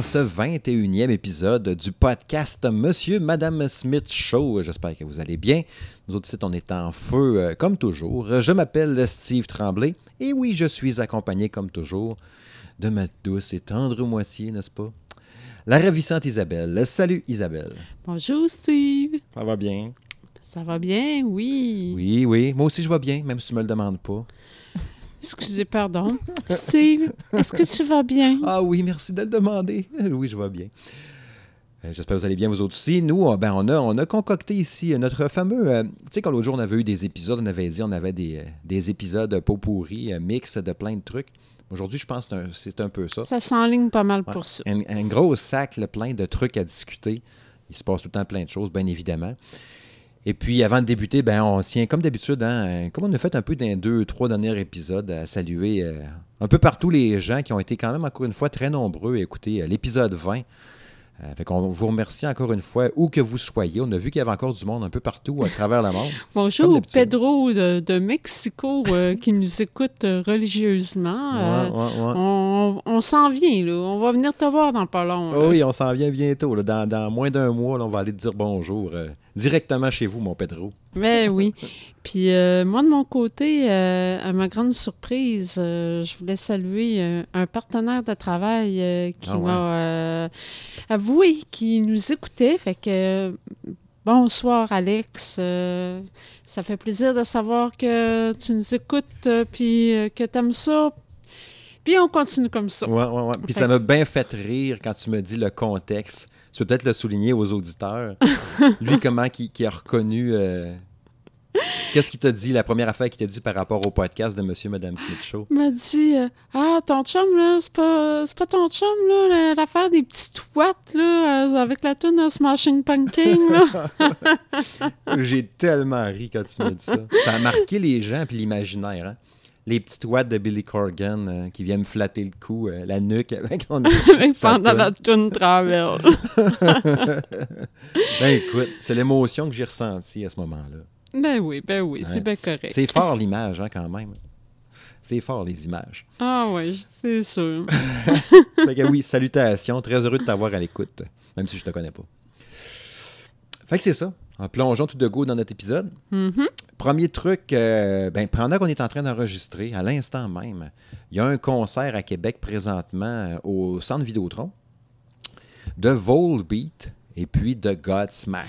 Dans ce 21e épisode du podcast Monsieur Madame Smith Show. J'espère que vous allez bien. Nous autres sites, on est en feu euh, comme toujours. Je m'appelle Steve Tremblay et oui, je suis accompagné comme toujours de ma douce et tendre moitié, n'est-ce pas? La ravissante Isabelle. Salut Isabelle. Bonjour Steve. Ça va bien? Ça va bien, oui. Oui, oui. Moi aussi, je vais bien, même si tu me le demandes pas. Excusez, pardon. Steve, est-ce que tu vas bien? Ah oui, merci de le demander. Oui, je vais bien. Euh, J'espère que vous allez bien, vous autres aussi. Nous, on, ben, on, a, on a concocté ici notre fameux. euh, tu sais, quand l'autre jour, on avait eu des épisodes, on avait dit on avait des, euh, des épisodes pot pourris, euh, mix de plein de trucs. Aujourd'hui, je pense que c'est un- c'est un, peu ça. Ça s'enligne pas mal Ouais. pour ça. Un, un gros sac, là, plein de trucs à discuter. Il se passe tout le temps plein de choses, bien évidemment. Et puis, avant de débuter, ben, on tient, comme d'habitude, hein, comme on a fait un peu dans deux, trois derniers épisodes, à saluer euh, un peu partout les gens qui ont été quand même, encore une fois, très nombreux à écouter euh, l'épisode 20. Euh, fait qu'on vous remercie encore une fois, où que vous soyez. On a vu qu'il y avait encore du monde un peu partout à travers le monde. Bonjour. Pedro de, de Mexico euh, qui nous écoute euh, religieusement. Euh, Ouais, ouais, ouais. On, on s'en vient, là. On va venir te voir dans pas long. Oh oui, on s'en vient bientôt. là. Dans, dans moins d'un mois, là, on va aller te dire bonjour directement chez vous, mon Pedro. Ben oui. Puis euh, moi, de mon côté, euh, à ma grande surprise, euh, je voulais saluer euh, un partenaire de travail qui Ah ouais. m'a avoué qu'il nous écoutait. Fait que bonsoir, Alex. Ça fait plaisir de savoir que tu nous écoutes puis que tu aimes ça. Puis on continue comme ça. Ouais, ouais, ouais. Puis ça m'a bien fait rire quand tu me dis le contexte. Tu peux peut-être le souligner aux auditeurs. Lui, comment qui a reconnu. euh, Qu'est-ce qu'il t'a dit, la première affaire qu'il t'a dit par rapport au podcast de Monsieur et Madame Smith Show? Il m'a dit euh, Ah, ton chum, là, c'est pas, pas ton chum, là, la- l'affaire des petites watts, là, euh, avec la tune de Smashing Pumpkin, là. J'ai tellement ri quand tu m'as dit ça. Ça a marqué les gens puis l'imaginaire. Hein? Les petites watts de Billy Corgan euh, qui viennent me flatter le cou, euh, la nuque avec sa pendant la tune Travel. Ben écoute, c'est l'émotion que j'ai ressentie à ce moment-là. ben oui, ben oui, Ouais. c'est bien correct. C'est fort l'image, hein, quand même. C'est fort les images. Ah oui, c'est sûr. Fait que oui, salutations. Très heureux de t'avoir à l'écoute, même si je te connais pas. Fait que c'est ça. En plongeons tout de go dans notre épisode. Mhm. Premier truc, euh, ben, pendant qu'on est en train d'enregistrer, à l'instant même, il y a un concert à Québec présentement euh, au Centre Vidéotron de Volbeat et puis de Godsmack.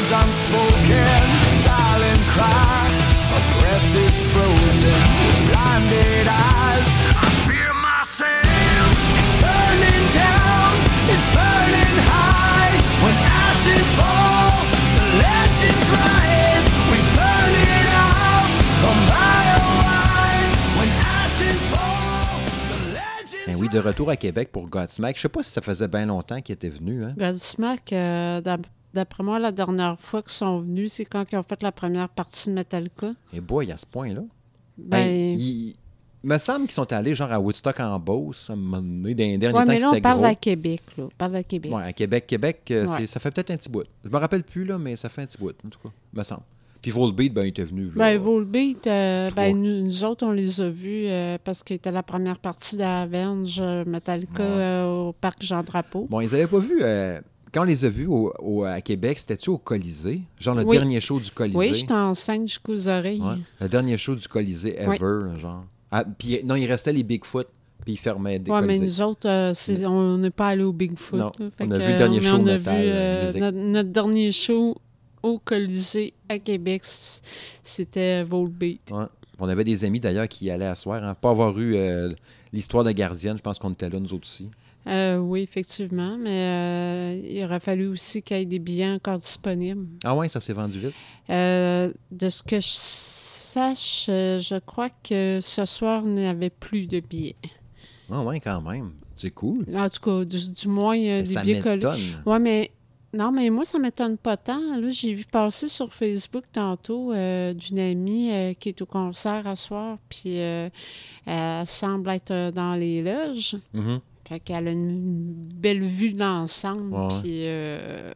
Words unspoken, silent cry. My breath is frozen, with blinded eyes. I fear myself. It's burning down, it's burning high. When ashes fall, the legends rise. We burn it out, a mile wide. When ashes fall, the legends Ben oui, de retour à Québec pour Godsmack. Je sais pas si ça faisait bien longtemps qu'il était venu. Hein? Godsmack, euh, d'après moi, la dernière fois qu'ils sont venus, c'est quand ils ont fait la première partie de Metallica. Et boy, à ce point-là. Ben, Ben, il, il me semble qu'ils sont allés genre à Woodstock en Beauce, à un moment donné, dans les derniers ouais, temps mais là, on parle gros. à Québec, là. On parle à Québec. Ouais, à Québec, Québec, euh, Ouais. ça fait peut-être un petit bout. Je me rappelle plus, là, mais ça fait un petit bout, en tout cas, me semble. Puis Volbeat, ben, il était venu. là. Ben, Volbeat, euh, ben, nous, nous autres, on les a vus euh, parce qu'ils étaient la première partie d'Avenge euh, Metallica Ouais. au parc Jean-Drapeau. Bon, ils avaient pas vu. Quand on les a vus au, au- à Québec, c'était-tu au Colisée? Genre le Oui. dernier show du Colisée? Oui, j'étais enceinte jusqu'aux oreilles. Ouais, Le dernier show du Colisée Oui. ever, genre. Ah, puis non, il restait les Bigfoot, puis ils fermaient des Ouais, mais nous autres, euh, c'est- on n'est pas allé au Bigfoot. Non, on a vu le dernier euh, show on a métal, vu, euh, notre, notre dernier show au Colisée à Québec, c'était Volbeat. Ouais. On avait des amis d'ailleurs qui allaient à soir. Hein. Pas avoir eu euh, l'histoire de Gardienne, je pense qu'on était là, nous autres aussi. Euh, oui, effectivement, mais euh, il aurait fallu aussi qu'il y ait des billets encore disponibles. Ah ouais, ça s'est vendu vite. Euh, de ce que je sache, je crois que ce soir, il n'y avait plus de billets. Ah ouais, quand même. C'est cool. En tout cas, du, du moins, il y a des ça billets collés. m'étonne. Oui, mais Non, mais moi, ça m'étonne pas tant. Là, j'ai vu passer sur Facebook tantôt euh, d'une amie euh, qui est au concert à soir, puis euh, elle semble être dans les loges. Mhm. Fait qu'elle a une belle vue de l'ensemble, Ouais, ouais. puis euh,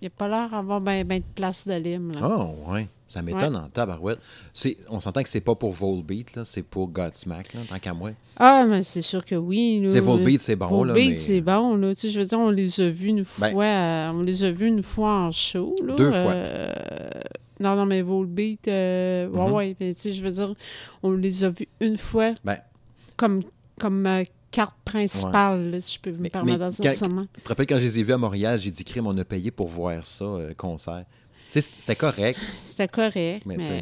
il n'y a pas l'air d'avoir bien de place de lime. Là. Oh, ouais. Ça m'étonne en tabarouette. C'est- On s'entend que c'est pas pour Volbeat, là, c'est pour Godsmack, là, tant qu'à moi. Ah, mais c'est sûr que oui. là. C'est Volbeat, c'est bon, là, Volbeat, mais- c'est bon. Là. Tu sais, je veux dire, on les a vus une Ben- fois, euh, on les a vus une fois en show. Là, Deux fois. Euh, non, non, mais Volbeat, euh, ouais, Mhm. ouais, mais tu sais, je veux dire, on les a vus une fois Ben, comme, comme euh, carte principale, là, si je peux me Mais- permettre mais de dire ça. tu te rappelles quand je les ai vus à Montréal, j'ai dit, crime, on a payé pour voir ça, euh, concert. C'était correct. C'était correct, Mais euh,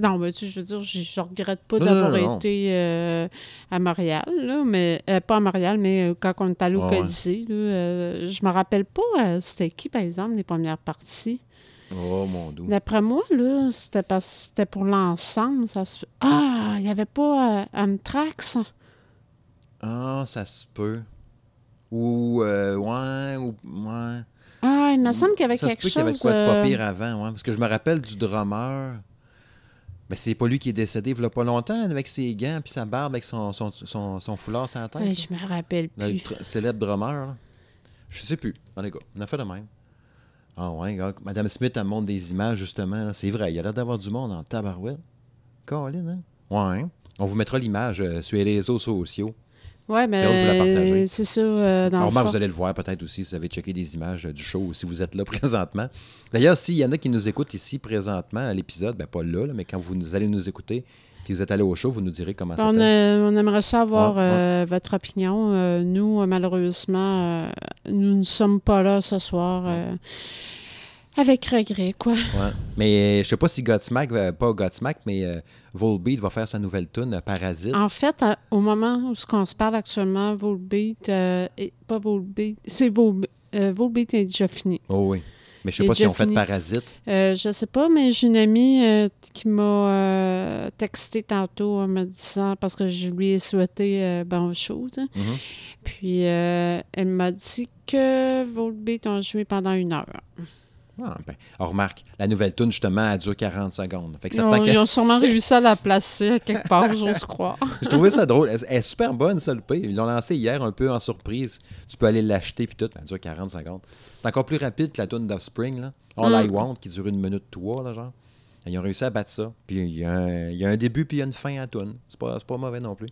Non, mais tu je veux dire, je, je regrette pas d'avoir été euh, à Montréal, là, mais... euh, pas à Montréal, mais euh, quand on est allé au. Colisée, là, je me rappelle pas c'était qui, par exemple, les premières parties. Oh, mon doux. D'après moi, là, c'était pour l'ensemble. Ça se... Ah, il n'y avait pas euh, Amtrax. Ah, ça se peut. Ou, euh, ouais, ou, ouais. Ah, il me semble qu'il y avait ça se quelque peut chose... qu'il y avait quoi de pas euh, pire avant, ouais. Parce que je me rappelle du drummer. Mais c'est pas lui qui est décédé il y a pas longtemps avec ses gants puis sa barbe avec son, son, son, son foulard sur la tête. ouais, je me rappelle Le plus. tr- célèbre drummer. là. Je sais plus. Gars, on a fait de même. Ah ouais, gars. Madame Smith, elle montre des images, justement. C'est vrai, il y a l'air d'avoir du monde en tabarouette. Colin, hein? Ouais. hein? On vous mettra l'image euh, sur les réseaux sociaux. Ouais, C'est hâte de vous la partager. mais c'est ça, euh, dans vous allez le voir peut-être aussi si vous avez checké des images euh, du show si vous êtes là présentement. D'ailleurs, s'il y en a qui nous écoutent ici présentement à l'épisode, ben pas là, là, mais quand vous nous allez nous écouter puis vous êtes allé au show, vous nous direz comment On, c'était. euh, on aimerait savoir Ouais, ouais. euh, votre opinion. Euh, nous, malheureusement, nous ne sommes pas là ce soir. euh, avec regret, quoi. Ouais. Mais euh, je sais pas si Godsmack, euh, pas Godsmack, mais euh, Volbeat va faire sa nouvelle tune Parasite. En fait, à- au moment où ce qu'on se parle actuellement, Volbeat, euh, et pas Volbeat, c'est Vol, euh, Volbeat est déjà fini. Oh oui. Mais je sais pas si on fait. Parasite. Euh, je sais pas, mais j'ai une amie euh, qui m'a euh, texté tantôt en me disant, parce que je lui ai souhaité euh, bonne chose. hein. Mhm. Puis euh, elle m'a dit que Volbeat ont joué pendant une heure. Ah, ben, on remarque, la nouvelle tune, justement, elle dure 40 secondes. Fait que Ils ont, ils sûrement réussi à la placer à quelque part, j'ose croire. Je trouvais ça drôle. Elle, elle est super bonne, ça, le pire. Ils l'ont lancé hier un peu en surprise. Tu peux aller l'acheter puis tout. Elle dure 40 secondes. C'est encore plus rapide que la tune d'Offspring, là. All I Mm. Want, qui dure une minute trois, là, genre. Ils ont réussi à battre ça. Puis il y, a un- il y a un début puis il y a une fin à la tune. C'est pas, c'est pas mauvais non plus.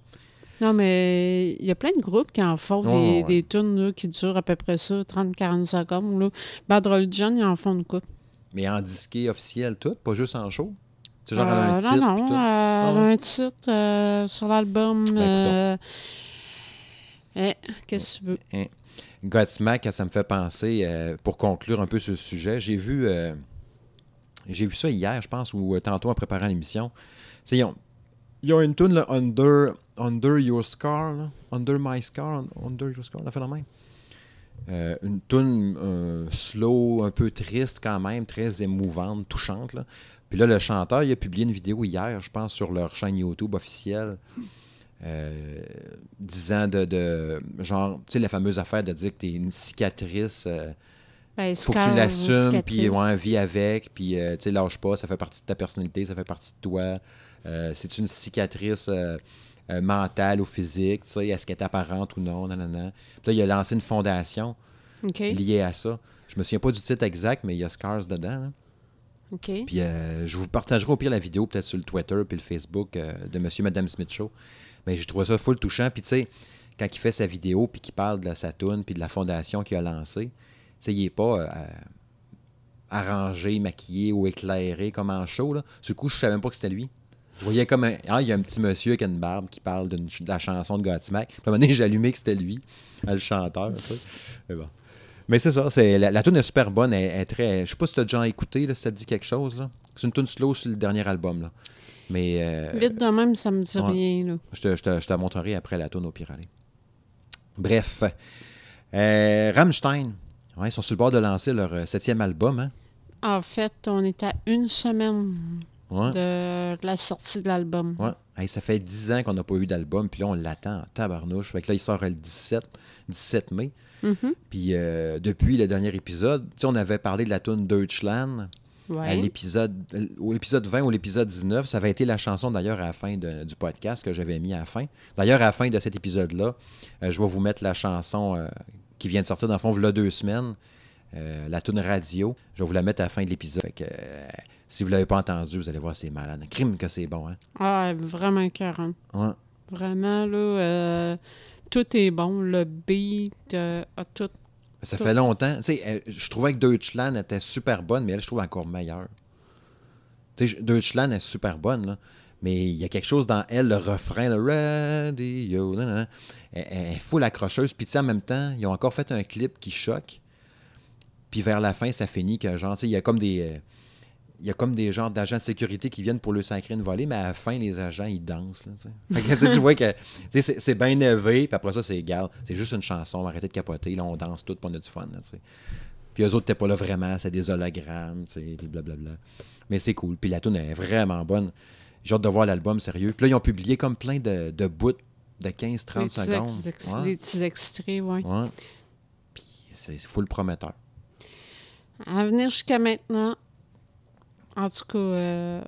Non, mais il y a plein de groupes qui en font des, ouais. des tunes là, qui durent à peu près ça, 30-40 secondes. Là. Bad Religion, ils en font une coupe. Mais en disqué officiel, tout, pas juste en show? C'est genre a un Euh, titre. non, non, euh, elle a ouais. un titre euh, sur l'album. Ben, euh, eh, Qu'est-ce que tu veux? Godsmack, ça me fait penser, euh, pour conclure un peu sur le sujet, j'ai vu, euh, j'ai vu ça hier, je pense, ou euh, tantôt en préparant l'émission. Tu sais, Ils ont, ils ont une tune là, Under, Under Your Scar, là. Under My Scar, Under Your Scar, on a fait la même. Euh, une tune euh, slow, un peu triste quand même, très émouvante, touchante. Là. Puis là, le chanteur, il a publié une vidéo hier, je pense, sur leur chaîne YouTube officielle, euh, disant de, de- genre, tu sais, la fameuse affaire de dire que tu es une cicatrice, euh, Ben, faut que tu l'assumes, puis ouais, vis avec, puis tu sais, lâche pas, ça fait partie de ta personnalité, ça fait partie de toi. Euh, c'est une cicatrice euh, euh, mentale ou physique, tu sais, est-ce qu'elle est apparente ou non, non, non, non. Puis là, il a lancé une fondation liée à ça. Je me souviens pas du titre exact, mais il y a Scars dedans. Puis euh, je vous partagerai au pire la vidéo, peut-être sur le Twitter puis le Facebook de Monsieur Madame Smith Show. Mais j'ai trouvé ça full touchant. Puis tu sais, quand il fait sa vidéo puis qu'il parle de sa toune puis de la fondation qu'il a lancée, tu sais, il est pas arrangé, maquillé ou éclairé comme en show. Là. Du coup, je savais même pas que c'était lui. Je voyais comme un. Ah, il y a un petit monsieur avec une barbe qui parle de la chanson de Godsmack. Puis à un moment donné, j'ai allumé que c'était lui, le chanteur. Mais bon. Mais c'est ça, c'est, la, la tune est super bonne. Elle, elle est très, je sais pas si tu as déjà écouté, là, si ça te dit quelque chose. Là. C'est une tune slow sur le dernier album. Là. Mais euh, Vite de même, ça me dit ouais. rien. Là. je, te, je, te, je te la montrerai après la tune au pire aller. Bref. Euh, Rammstein. Ouais, ils sont sur le bord de lancer leur euh, septième album. Hein? En fait, on est à une semaine Ouais. de la sortie de l'album. Ouais. Hey, ça fait 10 ans qu'on n'a pas eu d'album, puis là, on l'attend en tabarnouche. Fait que là, il sort le 17, 17 mai. Mhm. Puis euh, depuis le dernier épisode, on avait parlé de la tune Deutschland à l'épisode, au l'épisode 20 ou l'épisode 19. Ça avait été la chanson d'ailleurs à la fin de- du podcast que j'avais mis à la fin. D'ailleurs, à la fin de cet épisode-là, euh, je vais vous mettre la chanson euh, qui vient de sortir dans le fond, il y a deux semaines. euh, la tune radio. Je vais vous la mettre à la fin de l'épisode. Euh, si vous ne l'avez pas entendu, vous allez voir, c'est malade. Crime que c'est bon, hein? Ah, vraiment écœurant. Ouais. Vraiment, là, euh, tout est bon. Le beat, euh, tout. Ça Tout. fait longtemps. Tu sais, elle- je trouvais que Deutschland était super bonne, mais elle, je trouve encore meilleure. Tu sais, Deutschland est super bonne, là. Mais il y a quelque chose dans elle, le refrain, le radio, nan, nan, nan. elle, elle est full accrocheuse. Puis, tu sais, en même temps, ils ont encore fait un clip qui choque. Puis, vers la fin, ça finit que, genre, tu sais, il y a comme des. Il y a comme des genres d'agents de sécurité qui viennent pour le sacrer une volée, mais à la fin, les agents, ils dansent. Là. Fait que, tu vois que c'est, c'est bien élevé, puis après ça, c'est égal. C'est juste une chanson, arrêtez de capoter, là, on danse tout, puis on a du fun. Là. Puis eux autres, t'es pas là vraiment, c'est des hologrammes, puis blablabla. Mais c'est cool. Puis la tune est vraiment bonne. J'ai hâte de voir l'album, sérieux. Puis là, ils ont publié comme plein de, de bouts de 15-30 Des petits, secondes. ex- Ouais. des petits extraits, ouais. Ouais. Puis c'est, c'est full prometteur. À venir jusqu'à maintenant, en tout cas, euh,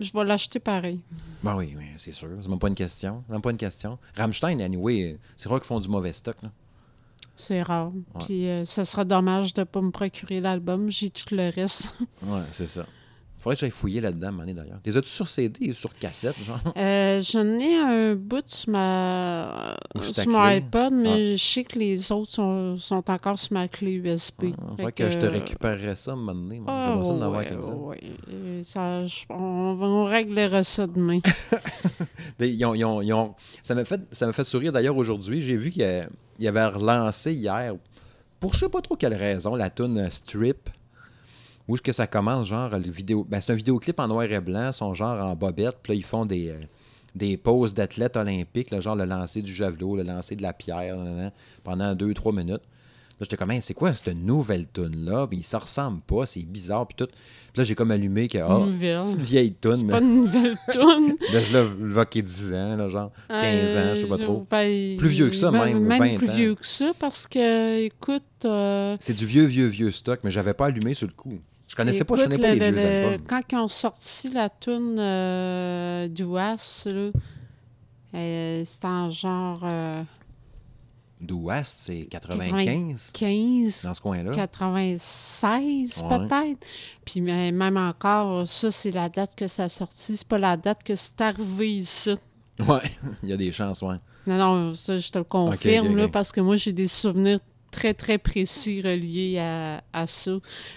je vais l'acheter pareil. Ben oui, oui, c'est sûr. C'est même pas une question. Même pas une question. Rammstein, anyway, c'est vrai qu'ils font du mauvais stock. Là. C'est rare. Puis euh, ça sera dommage de ne pas me procurer l'album. J'ai tout le reste. Ouais, c'est ça. Faudrait que j'aille fouiller là-dedans, donné, d'ailleurs. Les as-tu sur CD ou sur cassette, genre? Euh, J'en ai un bout sur, ma, sur mon iPod, mais je sais que les autres sont, sont encore sur ma clé USB. Il Fait que, je te récupérerais ça, un moment donné. Ah, ouais, avoir ouais. Euh, ça, je- on, on réglera ça demain. Des- ils ont- ils ont- ils ont- Ça m'a fait, ça fait sourire d'ailleurs aujourd'hui. J'ai vu qu'il y avait relancé hier, pour je sais pas trop quelle raison, la tune Strip. Où est-ce que ça commence, genre, le vidéo... Ben, c'est un vidéoclip en noir et blanc, son genre en bobette, puis là, ils font des, euh, des poses d'athlètes olympiques, là, genre le lancer du javelot, le lancer de la pierre, nan, nan, pendant deux, trois minutes. Là, j'étais comme, Hey, c'est quoi cette nouvelle tune-là? Puis ils se ressemblent pas, c'est bizarre, puis tout. Puis là, j'ai comme allumé que, Nouvelle. c'est une vieille tune, C'est mais... pas une nouvelle tune. Là, je l'ai évoqué 10 ans, là, genre 15 ans, je sais pas trop. Ben, Plus vieux que ça, même, Même 20 plus ans. vieux que ça, parce que, écoute... euh, C'est du vieux, vieux, vieux stock, mais j'avais pas allumé sur le coup. Je connaissais pas, je connais pas le- les vieux le- albums. Quand ils ont sorti la tune euh, du Was, euh, c'était en genre euh, D'Ouest, c'est 95, 15, dans ce coin-là. 96 Ouais. peut-être. Puis même encore, ça, c'est la date que ça a sorti. C'est pas la date que c'est arrivé ici. Ouais, il y a des chances, ouais. Non, non, ça, je te le confirme, là, parce que moi, j'ai des souvenirs très, très précis reliés à, à ça.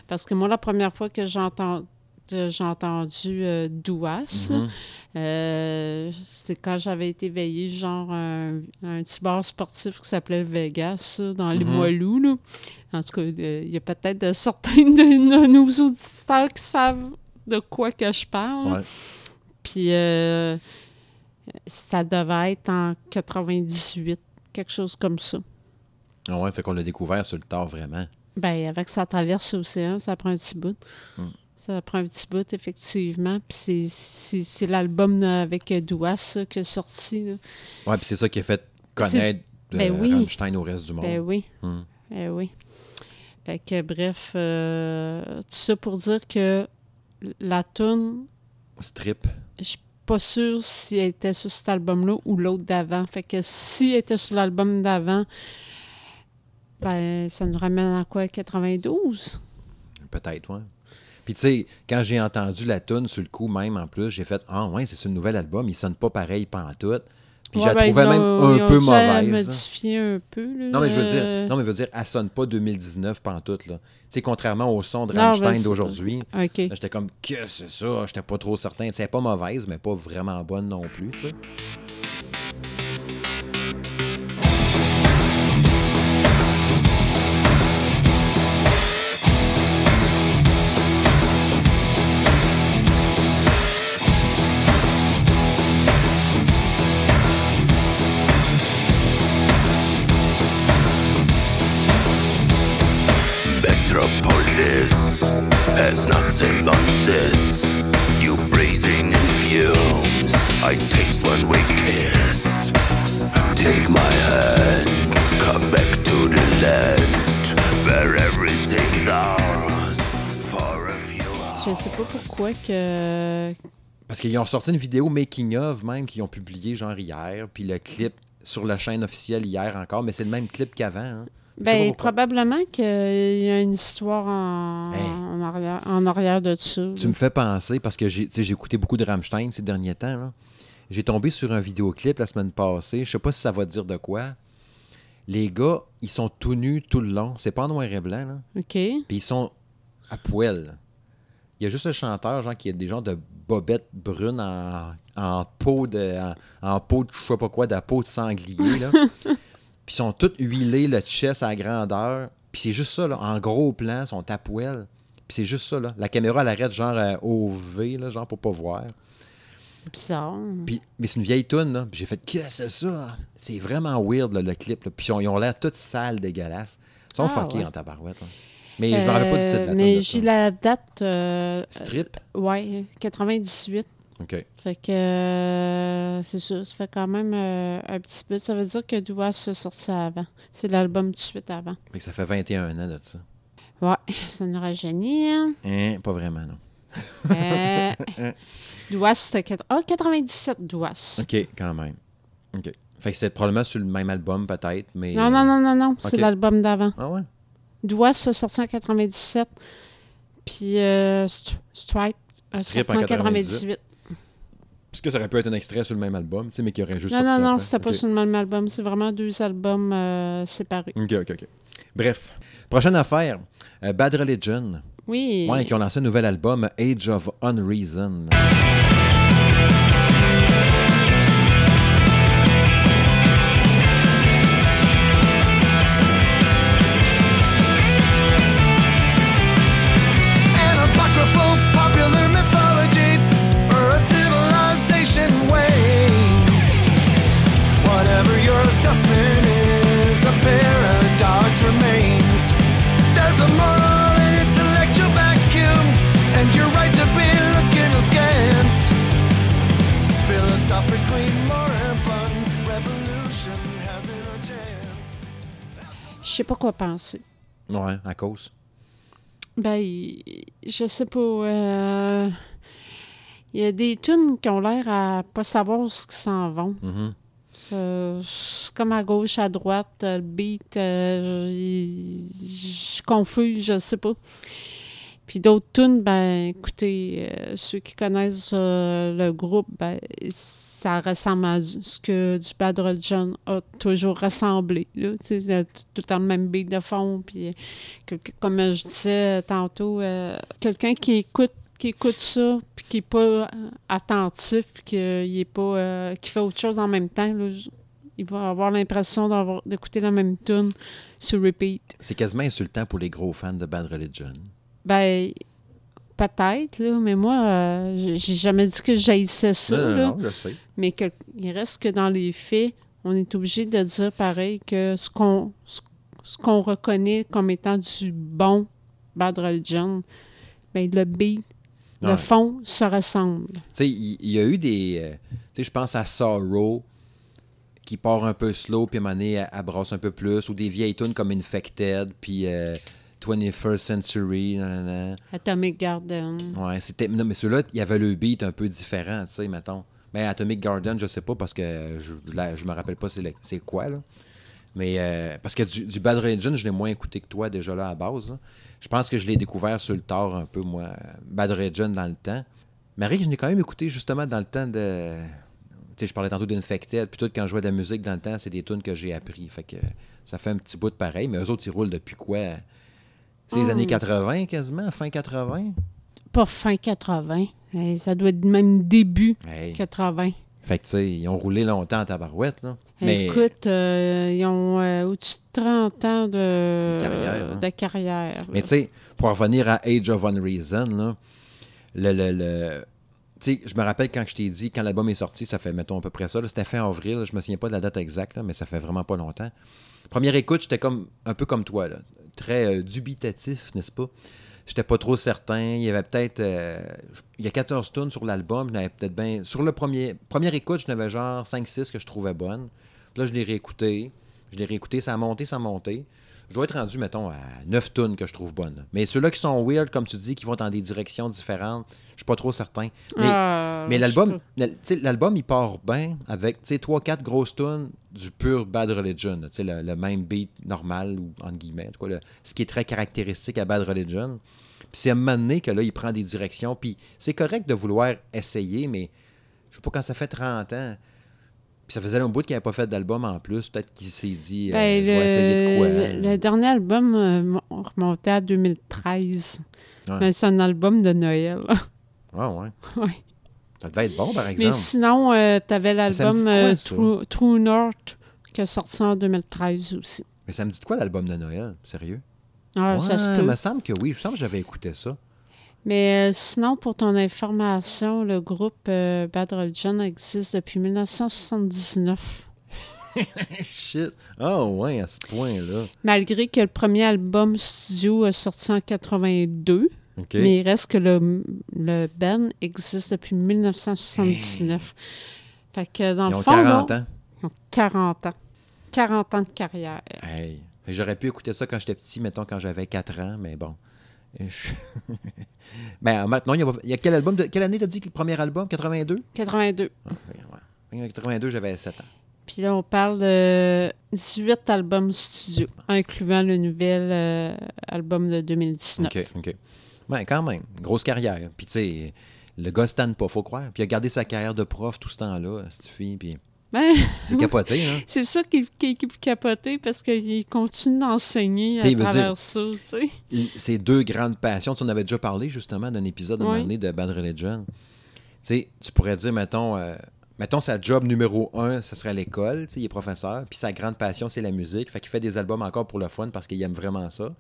Parce que moi, la première fois que j'ai entendu, j'ai entendu euh, Douas, Mhm. euh, c'est quand j'avais été veillé, genre, un, un petit bar sportif qui s'appelait Vegas, dans les. Moilous, là. En tout cas, euh, il y a peut-être certains de, de nos auditeurs qui savent de quoi que je parle. Ouais. Puis ça devait être en 98, quelque chose comme ça. Ah ouais, fait qu'on l'a découvert sur le tard, vraiment. Ben, avec ça traverse l'océan, ça prend un petit bout. Hmm. Ça prend un petit bout, effectivement. Puis c'est- l'album euh, avec Douas ça, qui est sorti. là. Ouais, puis c'est ça qui a fait connaître ben euh, oui. Rammstein au reste du monde. Ben oui. Hmm. Ben oui. Fait que, bref, euh, tout ça pour dire que la tune, Strip. je suis pas sûre si elle était sur cet album-là ou l'autre d'avant. Fait que si elle était sur l'album d'avant, ben, ça nous ramène à quoi, 92? Peut-être, ouais. Puis tu sais, quand j'ai entendu la tune sur le coup même en plus, j'ai fait Ah ouais, c'est le nouvel album, il sonne pas pareil pantoute. Puis je la Ouais, ben, trouvais même ont- un ils ont peu mauvaise. modifier un peu, là. Non, mais je veux dire, Euh, non, mais je veux dire, elle sonne pas 2019 pantoute, là. Tu sais, contrairement au son de ben, Rammstein d'aujourd'hui, j'étais comme, que c'est ça? J'étais pas trop certain. Tu sais, pas mauvaise, mais pas vraiment bonne non plus, tu sais. Parce qu'ils ont sorti une vidéo making of même qu'ils ont publié genre hier, puis le clip sur la chaîne officielle hier encore, mais c'est le même clip qu'avant. hein. Ben, probablement qu'il y a une histoire en, Hey. en, arrière, en arrière de ça. Tu me fais penser, parce que j'ai écouté beaucoup de Rammstein ces derniers temps. là. J'ai tombé sur un vidéoclip la semaine passée. Je sais pas si ça va dire de quoi. Les gars, ils sont tout nus tout le long. C'est pas en noir et blanc. Là. OK. Puis ils sont à poil. Il y a juste le chanteur, genre, qui a des genres de bobettes brunes en, en peau de. En, en peau de je sais pas quoi, de la peau de sanglier, là. Puis ils sont tous huilés, le chest à la grandeur. Puis c'est juste ça, là. En gros plan, ils sont à poil. Puis c'est juste ça, là. La caméra, elle arrête genre euh, au V, là, genre pour pas voir. Bizarre. Puis, mais c'est une vieille toune, là. Puis j'ai fait, qu'est-ce que c'est ça? C'est vraiment weird, là, le clip. là. Puis ils ont, l'air tous sales, dégueulasses. Ils sont Ah, fuckés ouais. en tabarouette. là. Mais je me rappelle pas du titre de la Euh, Mais j'ai la date. euh, Strip? ouais, 98. OK. Fait que euh, c'est ça, ça fait quand même euh, un petit peu. Ça veut dire que Doua se sorti avant. C'est l'album tout de suite avant. Fait que ça fait 21 ans de ça. Ouais, ça nous rajeunit. Hein? Hein, pas vraiment, non. Euh, Douas, c'était. Ah, 97 Douas. OK, quand même. OK. Fait que c'est probablement sur le même album, peut-être, mais... Non, non, non, non, non. C'est l'album d'avant. Ah ouais? Douas a sorti en 97. Puis euh, Stri- Stripe a Strip sorti en en 98. Parce que ça aurait pu être un extrait sur le même album, tu sais, mais qui aurait juste Non, non, sorti non, après. c'était pas OK. sur le même album. C'est vraiment deux albums euh, séparés. OK, OK, OK. Bref. Prochaine affaire. euh, Bad Religion. Oui. Ouais, qui ont lancé un nouvel album, Age of Unreason. Sais pas quoi penser. Ouais, à cause? Ben, je sais pas. euh, Il y a des tunes qui ont l'air à pas savoir ce qui s'en vont. Mhm. Ça- c'est comme à gauche, à droite, le beat, euh, je suis confus, je sais pas. Puis d'autres tunes, ben, écoutez, euh, ceux qui connaissent euh, le groupe, ben, ça ressemble à ce que du Bad Religion a toujours ressemblé. Là, c'est tout le même beat de fond. Puis, euh, comme je disais tantôt, quelqu'un qui écoute qui écoute ça, puis qui n'est pas attentif, puis qui est pas qui fait autre chose en même temps, là, il va avoir l'impression d'écouter la même tune sur repeat. C'est quasiment insultant pour les gros fans de Bad Religion. Ben, peut-être, là, mais moi, euh, j'ai jamais dit que j'haïssais ça, non, non, là. non, je sais. mais que, il reste que dans les faits, on est obligé de dire pareil que ce qu'on ce, ce qu'on reconnaît comme étant du bon Bad Religion, ben, le beat, le Ouais. fond se ressemble. Tu sais, il y, a eu des. euh, tu sais, je pense à Sorrow, qui part un peu slow, puis à un moment donné, elle, elle brasse un peu plus, ou des vieilles tunes comme Infected, puis euh, 21st Century, nanana. Atomic Garden. Ouais, c'était. Non, mais ceux-là, il y avait le beat un peu différent, tu sais, mettons. Mais Atomic Garden, je sais pas, parce que je, là, je me rappelle pas c'est quoi, là. Mais euh, parce que du, du Bad Religion, je l'ai moins écouté que toi déjà là à base. là. Je pense que je l'ai découvert sur le tard un peu, moi, Bad Religion dans le temps. Marie, je l'ai quand même écouté justement dans le temps de. Tu sais, je parlais tantôt d'Infected, puis tout quand je jouais de la musique dans le temps, c'est des tunes que j'ai appris. Fait que ça fait un petit bout de pareil, mais eux autres, ils roulent depuis quoi C'est les Hmm. années 80 quasiment, fin 80 Pas fin 80. Eh, ça doit être même début Hey. 80. Fait que, tu sais, ils ont roulé longtemps en tabarouette, là. Mais Écoute, euh, ils ont euh, au-dessus de 30 ans de, De carrière, hein. de carrière, Mais là. tu sais, pour en revenir à Age of Unreason, là, le, le, le- tu sais, je me rappelle quand je t'ai dit, quand l'album est sorti, ça fait, mettons, à peu près ça, là, c'était fin avril, je me souviens pas de la date exacte, là, mais ça fait vraiment pas longtemps. Première écoute, j'étais comme un peu comme toi, très euh, dubitatif, n'est-ce pas? J'étais pas trop certain. Il y avait peut-être. euh, il y a 14 tunes sur l'album. Peut-être bien. Sur le premier. Première écoute, je n'avais genre 5-6 que je trouvais bonnes. Là, je l'ai réécouté. Je l'ai réécouté, ça a monté, ça a monté. Je dois être rendu, mettons, à 9 tonnes que je trouve bonnes. Mais ceux-là qui sont weird, comme tu dis, qui vont dans des directions différentes, je suis pas trop certain. Mais, Ah, mais l'album, il part bien avec, tu sais, 3-4 grosses tunes du pur Bad Religion. Le, le même beat normal, ou entre guillemets, en tout cas, le- ce qui est très caractéristique à Bad Religion. Puis c'est à un moment donné que là, il prend des directions. Puis c'est correct de vouloir essayer, mais je sais pas, quand ça fait 30 ans, puis ça faisait un bout qu'il n'avait pas fait d'album en plus, peut-être qu'il s'est dit, euh, Ben, je vais essayer de quoi. le, le dernier album euh, mon- remontait à 2013. Ouais. Mais c'est un album de Noël. Ah ouais. Ouais. Ça devait être bon, par Mais exemple. sinon, euh, tu avais l'album euh? True, True North qui est sorti en 2013 aussi. Mais ça me dit quoi l'album de Noël? Sérieux? Ah, ouais, ça se il peut. me semble que oui. Il me semble que j'avais écouté ça. Mais euh, sinon, pour ton information, le groupe euh, Bad Religion existe depuis 1979. Shit. Ah ouais, à ce point-là. Malgré que le premier album studio est sorti en 82, OK. mais il reste que le, le band existe depuis 1979. Fait que dans Ils le ont fond, 40 là, ans. ils ont 40 ans. 40 ans de carrière. Hey. J'aurais pu écouter ça quand j'étais petit, mettons quand j'avais 4 ans, mais bon. Je- ben, maintenant, il y, a, il y a quel album de, Quelle année t'as dit que le premier album? 82 82. ouais. En 82, j'avais 7 ans. Puis là, on parle de 18 albums studio, incluant le nouvel euh, album de 2019. OK, OK. Ben, quand même, grosse carrière. Puis, tu sais, le gars se tanne pas, faut croire. Puis, il a gardé sa carrière de prof tout ce temps-là, cette fille. Puis, Ben, c'est capoté, hein? c'est ça qui, qui, qui est capoté parce qu'il continue d'enseigner à travers dire- ça, tu sais. Ces deux grandes passions, tu en avais déjà parlé justement d'un épisode à un Oui. moment donné de Bad Religion. Tu sais, tu pourrais dire, mettons, euh, mettons sa job numéro un, ce serait l'école, tu sais, il est professeur, puis sa grande passion, c'est la musique, fait qu'il fait des albums encore pour le fun parce qu'il aime vraiment ça.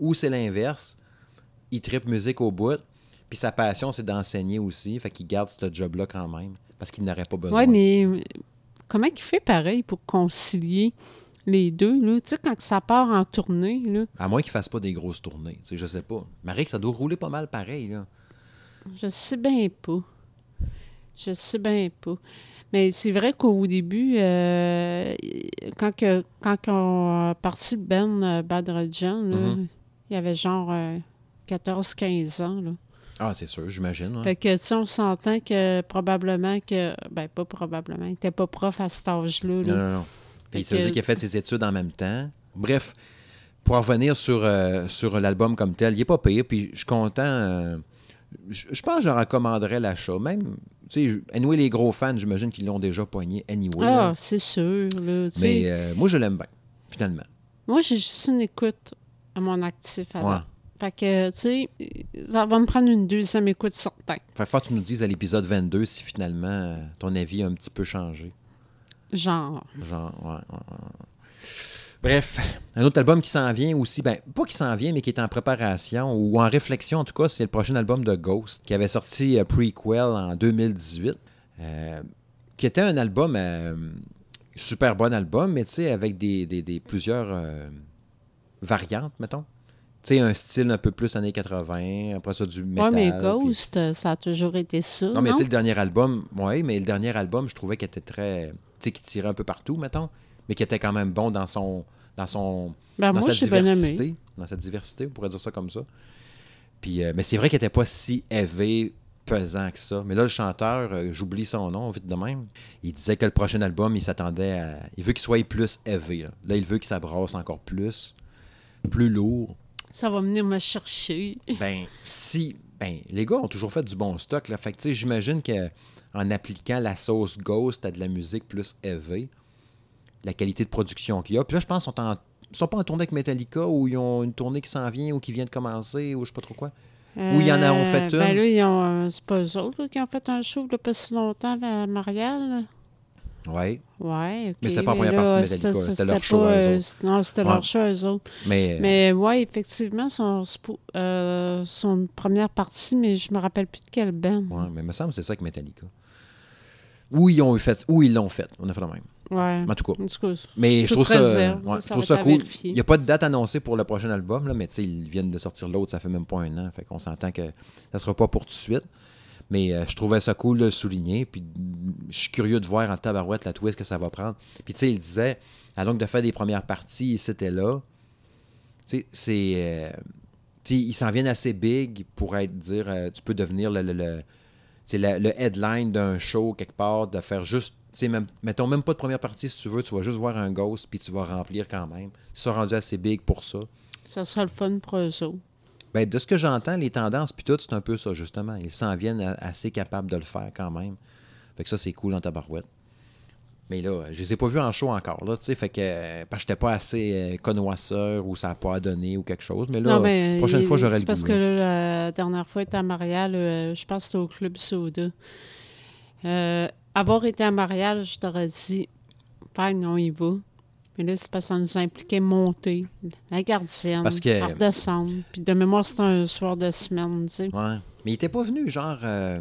Ou c'est l'inverse, il tripe musique au bout, puis sa passion, c'est d'enseigner aussi, fait qu'il garde ce job-là quand même, parce qu'il n'aurait pas besoin. Oui, mais comment il fait pareil pour concilier les deux, là? Tu sais, quand ça part en tournée, là, À moins qu'il fasse pas des grosses tournées, tu sais, je sais pas. Marie, ça doit rouler pas mal pareil, là. je sais bien pas. Je sais bien pas. Mais c'est vrai qu'au début, euh, quand, que, quand on a parti band euh, Bad Religion, là, Mhm. il y avait genre euh, 14-15 ans. Là. Ah, c'est sûr, j'imagine. hein. Fait que, sais, on s'entend que probablement que... Ben, pas probablement. Il n'était pas prof à cet âge-là. là. Non, non, non. Puis ça veut que- dire qu'il a fait ses études en même temps. Bref, pour en revenir sur, euh, sur l'album comme tel, il n'est pas pire. Puis je suis content. euh, je, je pense que je recommanderais l'achat. Même, tu sais, anyway, les gros fans, j'imagine qu'ils l'ont déjà poigné anyway. Ah, c'est sûr, là. Mais euh, moi, je l'aime bien, finalement. Moi, j'ai juste une écoute à mon actif à Ouais. Fait que, tu sais, ça va me prendre une deuxième écoute certain. Fait fort que tu nous dises à l'épisode 22 si finalement euh, ton avis a un petit peu changé. Genre. Genre, ouais, ouais, ouais, ouais. Bref, un autre album qui s'en vient aussi, ben, pas qui s'en vient, mais qui est en préparation ou en réflexion en tout cas, c'est le prochain album de Ghost, qui avait sorti euh, Prequel en 2018, euh, qui était un album, euh, super bon album, mais tu sais, avec des, des- des- plusieurs variantes, mettons. Tu sais, un style un peu plus années 80, après ça du métal. mais puis- Ghost, ça a toujours été ça. non, Non, mais c'est le dernier album. Oui, mais le dernier album, je trouvais qu'il était très. Tu sais, qui tirait un peu partout, mettons, mais qui était quand même bon dans son. Dans son. Ben, dans moi, sa j'ai bien diversité. Dans sa diversité, on pourrait dire ça comme ça. Puis, euh, mais c'est vrai qu'il n'était pas si élevé, pesant que ça. Mais là, le chanteur, euh, j'oublie son nom vite de même. Il disait que le prochain album, il s'attendait à. Il veut qu'il soit plus élevé. Là, Là, il veut qu'il s'abrasse encore plus. Plus lourd. Ça va venir me chercher. Ben, si. Ben, les gars ont toujours fait du bon stock. Là. Fait que, tu sais, j'imagine qu'en appliquant la sauce Ghost à de la musique plus élevée, la qualité de production qu'il y a. Puis là, je pense qu'ils sont, en- sont pas en tournée avec Metallica ou ils ont une tournée qui s'en vient ou qui vient de commencer ou je sais pas trop quoi? Ou il y en a- ont fait Euh, Ben une? là, ils ont, euh, c'est pas eux autres là, qui ont fait un show pas si longtemps à Montréal. Là. Ouais. Mais c'était pas la première partie de Metallica, c'était leur show euh, Non, c'était Ouais. leur show eux autres. Mais, euh, Mais ouais, effectivement, son, euh, son première partie, mais je me rappelle plus de quelle band. ouais, mais il me semble que c'est ça avec Metallica. Ou ils ont fait, ou ils l'ont fait. On a fait le même. Ouais. En tout cas. En tout cas, Mais je trouve ça, ouais, je trouve ça cool. Il n'y a pas de date annoncée pour le prochain album, là, mais tu sais, ils viennent de sortir l'autre, ça fait même pas un an. Fait qu'on s'entend que ça sera pas pour tout de suite. Mais euh, je trouvais ça cool de le souligner. Puis je suis curieux de voir en tabarouette la twist que ça va prendre. Puis tu sais, il disait, à donc de faire des premières parties, c'était là. Tu sais, c'est. euh, ils s'en viennent assez big pour être dire euh, tu peux devenir le, le, le, le- le headline d'un show quelque part, de faire juste. Même, mettons même pas de première partie si tu veux, tu vas juste voir un ghost puis tu vas remplir quand même. Ils sont rendus assez big pour ça. Ça sera le fun pour eux. Ben, de ce que j'entends, les tendances puis tout, c'est un peu ça, justement. Ils s'en viennent assez capables de le faire quand même. Fait que ça, c'est cool dans ta barouette. Mais là, je les ai pas vus en show encore, là, tu sais, fait que, euh, parce que j'étais pas assez euh, connoisseur ou ça n'a pas donné ou quelque chose. Mais là, non, mais prochaine il- fois, j'aurai le parce goût, que là. la dernière fois, était à Montréal, euh, je pense que au Club Soda. Euh, avoir été à Montréal, je t'aurais dit, fine, on y va. Mais là, c'est parce que ça nous impliquait monter, la gardienne, Parce que-. Puis de mémoire, c'était un soir de semaine, tu sais. Ouais. Mais il était pas venu, genre, euh,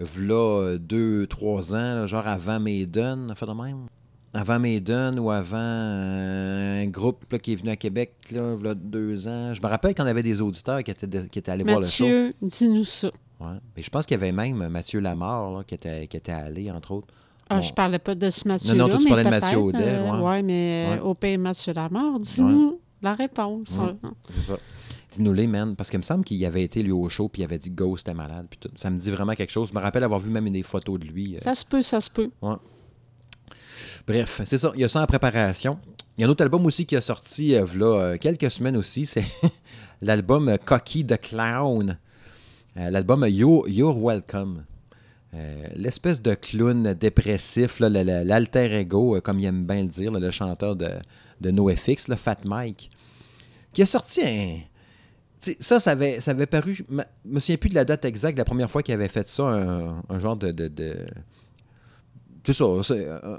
v'là euh, deux, trois ans, là, genre avant Maiden, fait de même? Avant Maiden ou avant euh, un groupe là, qui est venu à Québec, là, v'là deux ans. Je me rappelle qu'on avait des auditeurs qui étaient, de- qui étaient allés voir le show. Mathieu, dis-nous ça. Ouais. Mais je pense qu'il y avait même Mathieu Lamar là, qui, était, qui était allé, entre autres. Ah, Bon. je parlais pas de ce Mathieu-là, Non, non, toi, tu parlais de Mathieu Audet, euh, ouais. ouais, mais Ouais. euh, au pays Mathieu Lamar, dis-nous la réponse. Ouais. hein. C'est ça. Dis-nous les, man. Parce qu'il me semble qu'il avait été, lui, au show, puis il avait dit Ghost est malade. Puis tout. Ça me dit vraiment quelque chose. Je me rappelle avoir vu même des photos de lui. euh, Ça se peut, ça se peut. Bref, c'est ça. Il y a ça en préparation. Il y a un autre album aussi qui a sorti euh, euh, quelques semaines aussi. C'est l'album Cocky the Clown. L'album You- You're Welcome. Euh, L'espèce de clown dépressif, l'alter ego, euh, comme il aime bien le dire, là, le chanteur de, de NoFX, le Fat Mike, qui a sorti un. ça, ça avait, ça avait paru. Je me me souviens plus de la date exacte, la première fois qu'il avait fait ça, un, un genre de- de- de c'est ça,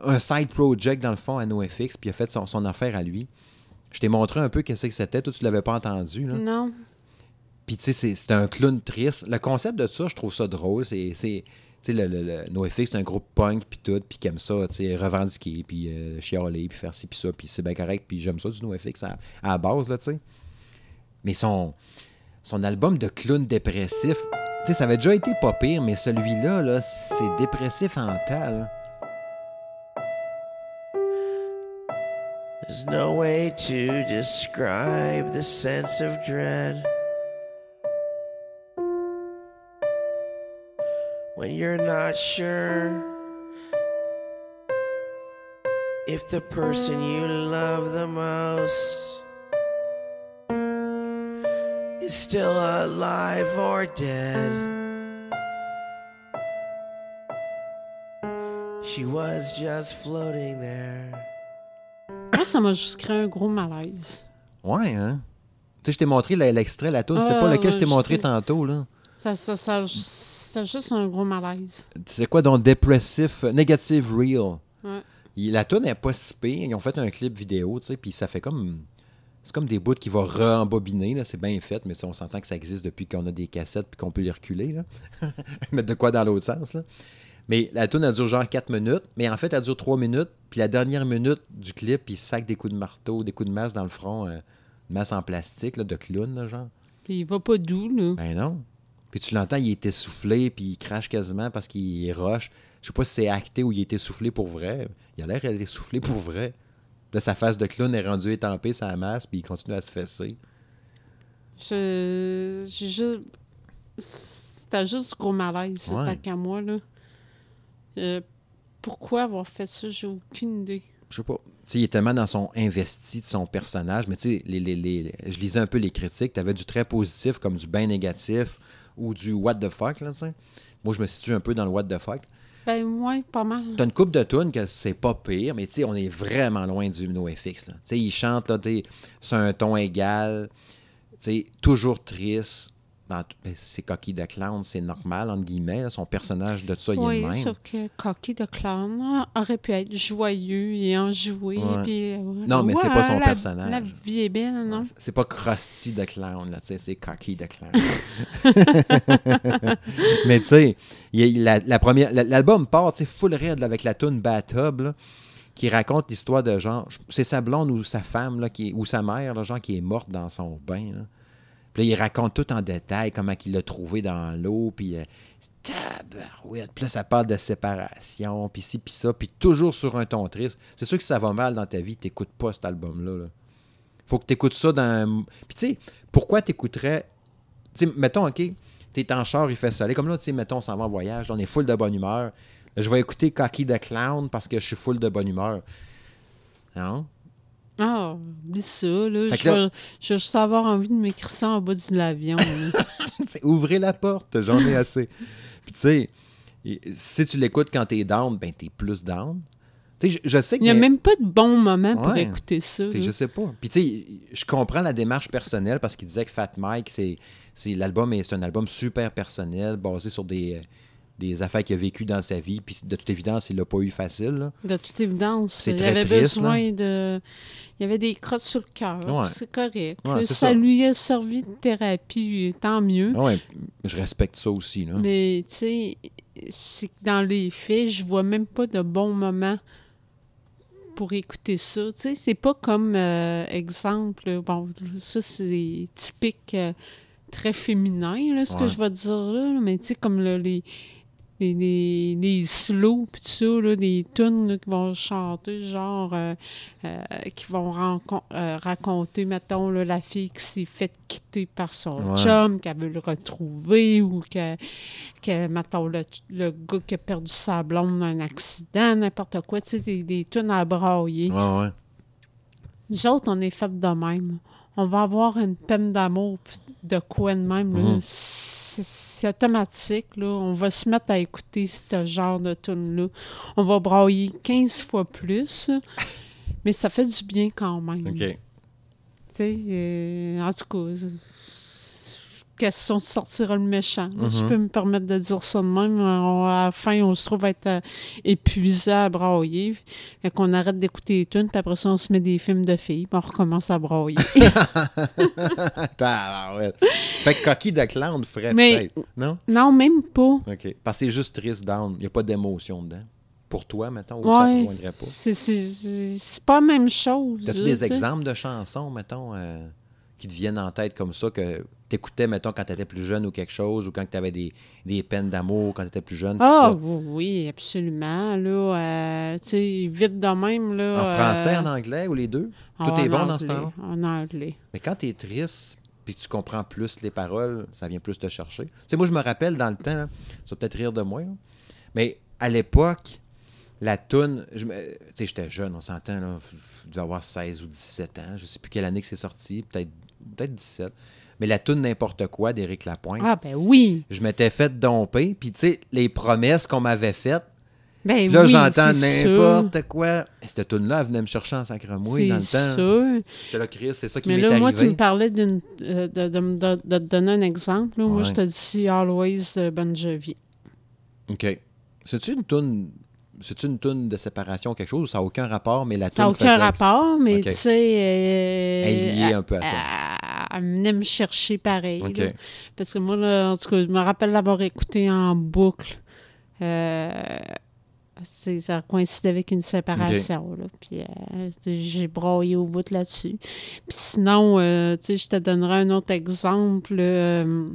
un- side project dans le fond à NoFX, puis il a fait son, son affaire à lui. Je t'ai montré un peu qu'est-ce que c'était, toi tu l'avais pas entendu. Là. Non. Puis tu sais, c'est- un clown triste. Le concept de ça, je trouve ça drôle. C'est- tu le, le, le- NoFX, c'est un groupe punk, puis tout, puis qui aime ça, tu revendiquer, puis euh, chialer, puis faire ci, puis ça, puis c'est bien correct, puis j'aime ça du NoFX à, à la base, là, tu sais. Mais son, son album de clown dépressif, tu sais, ça avait déjà été pas pire, mais celui-là, là, c'est dépressif en tas. There's no way to describe the sense of dread when you're not sure if the person you love the most is still alive or dead. She was just floating there. Moi, ça m'a juste créé un gros malaise. Ouais, hein? Tu sais, je t'ai montré l'extrait, la tune, c'était Ah, pas lequel je t'ai je montré sais. tantôt, là. Ça, ça, ça, c'est juste un gros malaise. C'est quoi donc Depressive, Negative Real? Ouais. La tune n'est pas si pire. Ils ont fait un clip vidéo, tu sais, puis ça fait comme. C'est comme des bouts qui vont re-embobiner, là. C'est bien fait, mais on s'entend que ça existe depuis qu'on a des cassettes puis qu'on peut les reculer, là. Mettre de quoi dans l'autre sens, là. Mais la tune, elle dure genre 4 minutes, mais en fait, elle dure 3 minutes, puis la dernière minute du clip, il sac des coups de marteau, des coups de masse dans le front, euh, une masse en plastique, là, de clown, là, genre. Puis il va pas doux, là. Ben non. Puis tu l'entends, il est essoufflé, puis il crache quasiment parce qu'il roche. Je sais pas si c'est acté ou il est essoufflé pour vrai. Il a l'air d'être essoufflé pour vrai. Là, sa face de clown est rendue étampée sa masse, puis il continue à se fesser. Je. J'ai juste. C'était juste du gros malaise, Ouais. tant qu'à moi, là. Euh, pourquoi avoir fait ça? J'ai aucune idée. Je sais pas. Il est tellement dans son investi de son personnage, mais tu sais, les, les- les- je lisais un peu les critiques. Tu avais du très positif comme du bien négatif ou du what the fuck, là, tu sais. Moi, je me situe un peu dans le what the fuck. Ben, ouais, pas mal. T'as une coupe de tunes que c'est pas pire, mais tu sais, on est vraiment loin du NoFX. là. Tu sais, il chante là, sur un ton égal, tu sais, toujours triste. Ben, c'est coquille de clown, c'est normal, entre guillemets. là, son personnage de ça, il est même. sauf que Cocky de Clown ah, aurait pu être joyeux et enjoué. Ouais. Puis, euh, Non, mais c'est pas son la- personnage. La vie est belle, non? C'est pas Krusty de clown, là, tu sais, c'est coquille de clown. mais tu sais, la, la première, la- l'album part, tu sais, full là, avec la tune Bathtub, là, qui raconte l'histoire de genre, c'est sa blonde ou sa femme, là, qui ou sa mère, là, genre, qui est morte dans son bain, là. Puis là, il raconte tout en détail comment il l'a trouvé dans l'eau, puis euh, tabarouette. Puis là, ça parle de séparation, puis ci, puis ça, puis toujours sur un ton triste. C'est sûr que ça va mal dans ta vie, t'écoutes pas cet album-là. là. Faut que t'écoutes ça dans... Puis tu sais, pourquoi t'écouterais... Tu sais, mettons, OK, t'es en char, il fait soleil. Comme là, tu sais, mettons, on s'en va en voyage, là, on est full de bonne humeur. Je vais écouter Cocky the Clown parce que je suis full de bonne humeur. Non? Ah, oublie ça, là. Fait Je là- je vais juste avoir envie de m'écrire ça en bas de l'avion. ouvrez la porte, j'en ai assez. Puis tu sais, si tu l'écoutes quand t'es down, ben t'es plus down. Tu sais, je, je sais Il n'y a même pas de bon moment pour écouter ça. Je sais pas. Puis tu sais, je comprends la démarche personnelle parce qu'il disait que Fat Mike, c'est, l'album est c'est un album super personnel, basé sur des, des affaires qu'il a vécues dans sa vie. Puis de toute évidence, il l'a pas eu facile. là. De toute évidence, C'est il très avait triste, besoin de. Il y avait des crottes sur le cœur. Ouais. C'est correct. Ouais, c'est ça, ça. lui a servi de thérapie, tant mieux. Ah Ouais, je respecte ça aussi. Là. Mais tu sais, c'est que dans les faits, je vois même pas de bon moment pour écouter ça. Tu sais, c'est pas comme euh, exemple. Bon, ça c'est typique euh, très féminin, là, ce que je vais dire là. là, Mais tu sais, comme là, les. Les, les, les slow tout ça, là, des tunes là, qui vont chanter, genre, euh, euh, qui vont euh, raconter, mettons, là, la fille qui s'est faite quitter par son Ouais. chum, qu'elle veut le retrouver, ou que, que mettons, le, le gars qui a perdu sa blonde dans un accident, n'importe quoi, tu sais, des, des tunes à brailler. Ouais, ouais. Nous autres, on est fait de même. On va avoir une peine d'amour de quoi de même. Mhm. C'est automatique. Là. On va se mettre à écouter ce genre de tune-là. On va brailler 15 fois plus, mais ça fait du bien quand même. OK. Tu sais, euh, en tout cas, question de sortir le méchant. Je Mhm. peux me permettre de dire ça de même. On- à la fin, on se trouve être euh, épuisé à brailler. Fait qu'on arrête d'écouter les tunes, puis après ça, on se met des films de filles, puis on recommence à brailler. Tabarouette. fait que Cocky the Clown ferait peut-être. Non? non, même pas. OK. Parce que c'est juste triste down. Il n'y a pas d'émotion dedans. Pour toi, mettons, ou ça ne Ouais. rejoindrait pas? C'est- pas la même chose. As-tu des sais. exemples de chansons, mettons, euh, qui te viennent en tête comme ça, que t'écoutais, mettons, quand t'étais plus jeune ou quelque chose, ou quand t'avais des, des peines d'amour quand t'étais plus jeune? tout Ah ça? oui, absolument. Là, euh, tu sais, vite de même. Là, En français, euh, en anglais ou les deux? Tout en est bon dans ce temps-là? En anglais. Mais quand t'es triste, puis que tu comprends plus les paroles, ça vient plus te chercher. Tu sais, moi, je me rappelle dans le temps, là, ça va peut-être rire de moi, là, mais à l'époque, la toune, tu sais, j'étais jeune, on s'entend, là, je devais avoir 16 ou 17 ans, je sais plus quelle année que c'est sorti, peut-être peut 17. Mais la toune N'importe quoi d'Éric Lapointe, Ah, ben oui. je m'étais fait domper, puis tu sais, les promesses qu'on m'avait faites, Ben là, oui, j'entends c'est sûr. n'importe quoi. Et cette toune-là, elle venait me chercher en sacremouille dans le C'est temps. sûr. Là, Chris, c'est ça qui Mais m'est là, arrivé. moi, tu me parlais d'une, euh, de, de, de- de te donner un exemple. là. Moi, je te dis Always de Bon Jovi. OK. C'est-tu une toune... C'est-tu une toune de séparation quelque chose? Ça n'a aucun rapport, mais la Ça n'a aucun faisait- rapport, mais tu sais. euh, Elle est liée un peu à ça. Elle, venait me chercher pareil. Là. Parce que moi, là, en tout cas, je me rappelle l'avoir écouté en boucle. Euh, ça coïncidait avec une séparation. Là, puis euh, j'ai broyé au bout là-dessus. Puis sinon, euh, tu sais, je te donnerai un autre exemple. euh,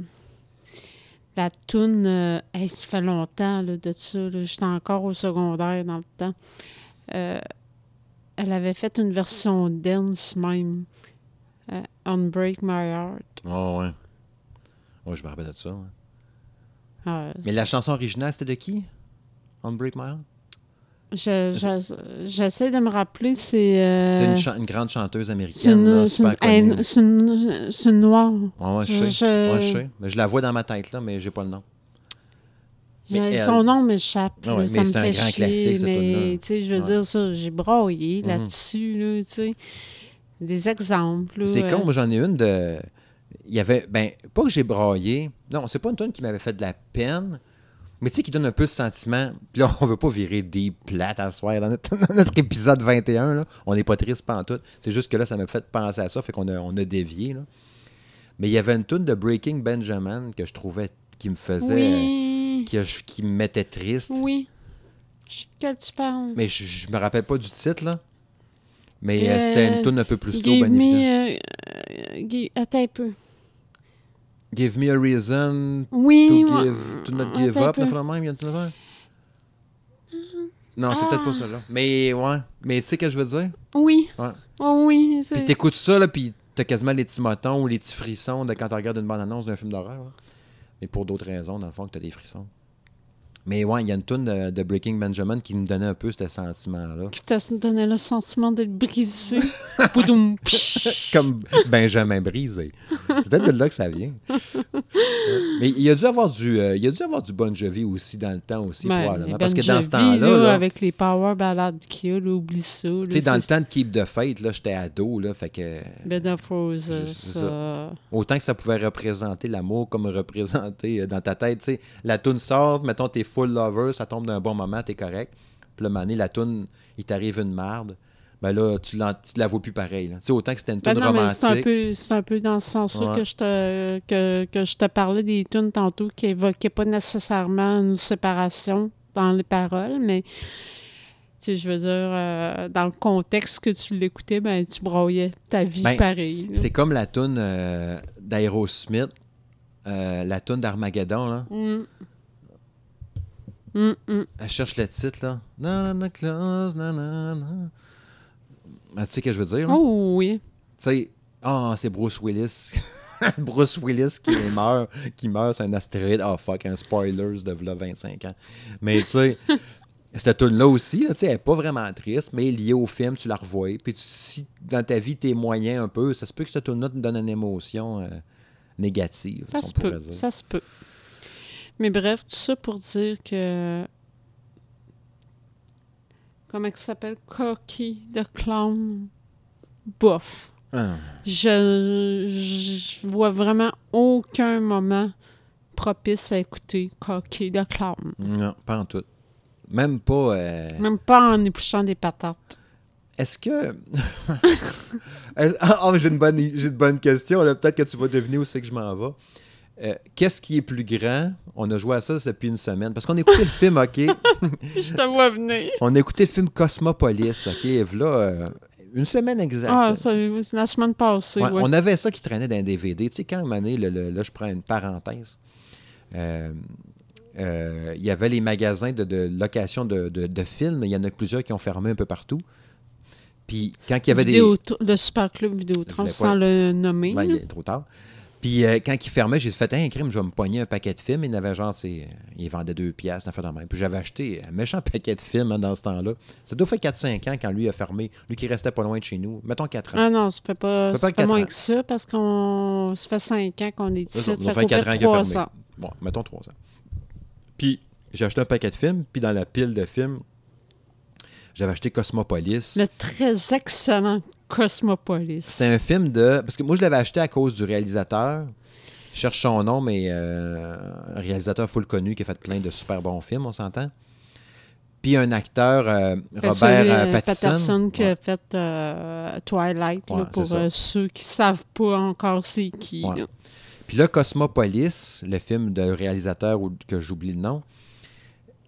la toune, hey, ça fait longtemps là, de ça. J'étais encore au secondaire dans le temps. Elle avait fait une version dance même. Euh, Unbreak My Heart. Oh, ouais. Ouais, je me rappelle de ça. ouais. Ah, Mais la chanson originale, c'était de qui? On Break My Heart? je- je- J'essaie de me rappeler, c'est. euh, C'est une, grande chanteuse américaine, c'est une- c'est noire. Ouais, ouais, je je- sais. je- Ouais, je sais. Mais je la vois dans ma tête, là, mais j'ai pas le nom. Mais elle- Son nom m'échappe. Ah là, ouais, ça mais me un fait grand chier, classique, cette mais tune-là. tu sais, je veux Ouais. dire ça, j'ai broyé Mhm. là-dessus, là, tu sais. Des exemples. C'est euh, con, moi j'en ai une de. Il y avait. Ben, pas que j'ai braillé. Non, c'est pas une tonne qui m'avait fait de la peine. Mais tu sais, qui donne un peu ce sentiment. Puis là, on veut pas virer des plates à soir dans notre, dans notre épisode 21. Là. On n'est pas triste pantoute. C'est juste que là, ça m'a fait penser à ça. Fait qu'on a, on a dévié. Là. Mais il y avait une tune de Breaking Benjamin que je trouvais qui me faisait. Oui. Qui, qui me mettait triste. Oui. Je- De quel tu parles? Mais je, je me rappelle pas du titre, là. Mais euh, Euh, c'était une tune un peu plus slow, Give bien évidemment. me, euh, euh, give- Attends un peu. Give me a reason Oui, to, moi- give, to not give up, la même, il y a une? Non, c'est peut-être pas ça, là. Mais, ouais. Mais tu sais ce que je veux dire? Oui. Ouais. Oh, oui. Puis t'écoutes ça, là, puis t'as quasiment les petits motons ou les petits frissons de quand tu regardes une bande-annonce d'un film d'horreur. Mais pour d'autres raisons, dans le fond, que t'as des frissons. Mais ouais, il y a une toune de, de Breaking Benjamin qui me donnait un peu ce sentiment-là. Qui t'a donné le sentiment d'être brisé. Comme Benjamin brisé. C'est peut-être de là que ça vient. Mais il a dû avoir du, euh, il a dû avoir du Bon Jovi aussi dans le temps aussi, Ben, probablement. Ben Parce que dans ce temps-là, là, avec les power ballades qu'il y a, là, oublie ça. tu sais, dans le temps de Keep the Fate, là, j'étais ado, là, fait que Bed of Roses. Ça. autant que ça pouvait représenter l'amour comme représenter euh, dans ta tête, tu sais, la toune sort, mettons, t'es full lover, ça tombe d'un bon moment, t'es correct. Puis le mané, la toune, il t'arrive une marde. Ben là, tu, tu la vois plus pareil. Tu sais, autant que c'était une Ben toune non, mais c'est un, romantique. peu, c'est un peu dans ce sens-là Ouais. que, je te, que, que je te parlais des tunes tantôt qui évoquaient pas nécessairement une séparation dans les paroles, mais tu sais, je veux dire, euh, dans le contexte que tu l'écoutais, ben, tu broyais ta vie Ben, pareil. là. C'est comme la toune euh, d'Aerosmith, euh, la toune d'Armageddon, là. Mm. Mm, mm. Elle cherche le titre, là. Na, na, na, close, na, na, na. Ah, tu sais ce que je veux dire? là? Oh oui. Tu sais, ah, c'est Bruce Willis. Bruce Willis qui meurt, qui meurt sur un astéroïde. Ah, fuck, un spoilers de là 25 ans. Mais tu sais, cette tune-là aussi, là, tu sais, elle n'est pas vraiment triste, mais liée au film, tu la revois. Puis tu- si dans ta vie, t'es moyen un peu, ça se peut que cette tune-là te donne une émotion euh, négative. Ça se peut. Ça se peut. Mais bref, tout ça pour dire que. Comment il s'appelle? Cocky de clown. Bof. Ah, Je, je vois vraiment aucun moment propice à écouter Cocky de clown. non, pas en tout. Même pas. euh, Même pas en épluchant des patates. Est-ce que. Ah, j'ai une, bonne, j'ai une bonne question. Peut-être que tu vas deviner où c'est que je m'en vais. Euh, Qu'est-ce qui est plus grand? On a joué à ça depuis une semaine. Parce qu'on a écouté le film, OK? Je te vois venir. On a écouté le film Cosmopolis, OK? Là, euh, une semaine exacte. Ah, ça, c'est la semaine passée, Ouais, ouais. On avait ça qui traînait dans un DVD. Tu sais, quand, donné, le- le- là, je prends une parenthèse. Euh, euh, il y avait les magasins de, de location de, de- de films. Il y en a plusieurs qui ont fermé un peu partout. Puis, quand il y avait des... Vidéotron- Le Super Club Vidéotron, sans le nommer. Ben, il est trop tard. Puis euh, quand il fermait, j'ai fait un crime, je vais me pogner un paquet de films. Il y en avait genre, tu sais, il vendait deux piastres, fait même. Puis j'avais acheté un méchant paquet de films hein, dans ce temps-là. Ça doit faire 4-5 ans quand lui a fermé. Lui qui restait pas loin de chez nous. Mettons 4 ans. Ah non, ça fait pas, Ça fait ça pas fait moins ans. que ça parce qu'on ça fait cinq ans qu'on est ici. ça fait faire 4 ans qu'il a fermé. Bon, mettons 3 ans. Puis j'ai acheté un paquet de films. Puis dans la pile de films, j'avais acheté Cosmopolis. Le très excellent Cosmopolis. C'est un film de. Parce que moi, je l'avais acheté à cause du réalisateur. Je cherche son nom, mais euh, un réalisateur full connu qui a fait plein de super bons films, on s'entend. Puis un acteur, euh, Fait Robert celui, euh, euh, Pattinson. Patterson qui Ouais. a fait euh, Twilight, là, pour euh, ceux qui savent pas encore c'est qui. Ouais. Puis là, Cosmopolis, le film de réalisateur que j'oublie le nom,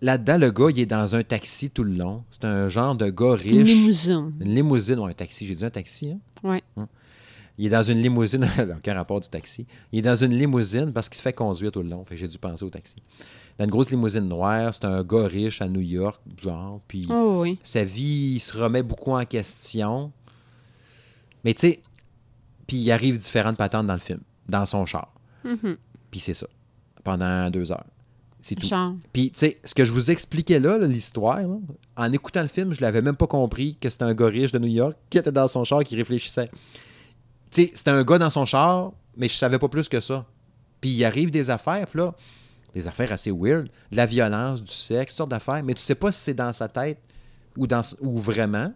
là-dedans, le gars, il est dans un taxi tout le long. C'est un genre de gars riche. Une limousine. Une limousine ou un taxi. J'ai dit un taxi, hein? Ouais. Il est dans une limousine. Aucun rapport du taxi. Il est dans une limousine parce qu'il se fait conduire tout le long. Fait j'ai dû penser au taxi. Dans une grosse limousine noire, c'est un gars riche à New York, genre. Puis Oh oui. sa vie, il se remet beaucoup en question. Mais tu sais, puis il arrive différentes patentes dans le film, dans son char. Mhm. Puis c'est ça. Pendant deux heures. C'est tout. Genre. Puis, tu sais, ce que je vous expliquais là, là, l'histoire, là, en écoutant le film, je l'avais même pas compris que c'était un gars riche de New York qui était dans son char qui réfléchissait. Tu sais, c'était un gars dans son char, mais je savais pas plus que ça. Puis il arrive des affaires, puis là, des affaires assez weird, de la violence, du sexe, toutes sortes d'affaires, mais tu sais pas si c'est dans sa tête ou, dans, ou vraiment.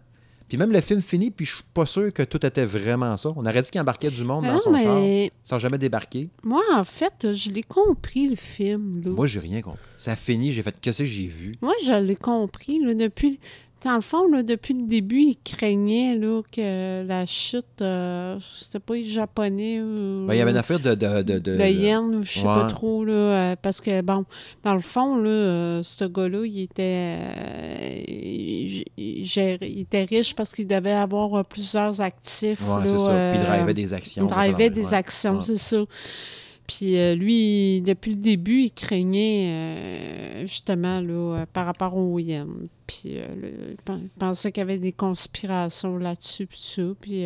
Puis même le film finit, puis je suis pas sûr que tout était vraiment ça. On aurait dit qu'il embarquait du monde Mais dans son char sans jamais débarquer. moi, en fait, je l'ai compris, le film. Là. Moi, j'ai rien compris. Ça finit, j'ai fait qu'est-ce que j'ai vu? Moi, je l'ai compris. Là, depuis, dans le fond, là, depuis le début, il craignait là, que la chute, euh, c'était pas les Japonais ou Ben, il y avait une affaire de. de, de, de- le yen, ou je sais pas trop. Là, euh, parce que, bon, dans le fond, là, euh, ce gars-là, il était, euh, il, il gérait- il était riche parce qu'il devait avoir euh, plusieurs actifs. Là, c'est ça. Puis il euh, drivait des actions. il drivait des ouais. actions, Ouais. c'est ça. Puis euh, lui, depuis le début, il craignait euh, justement là, euh, par rapport au Yen. Puis il pen- il pensait qu'il y avait des conspirations là-dessus, puis ça. Puis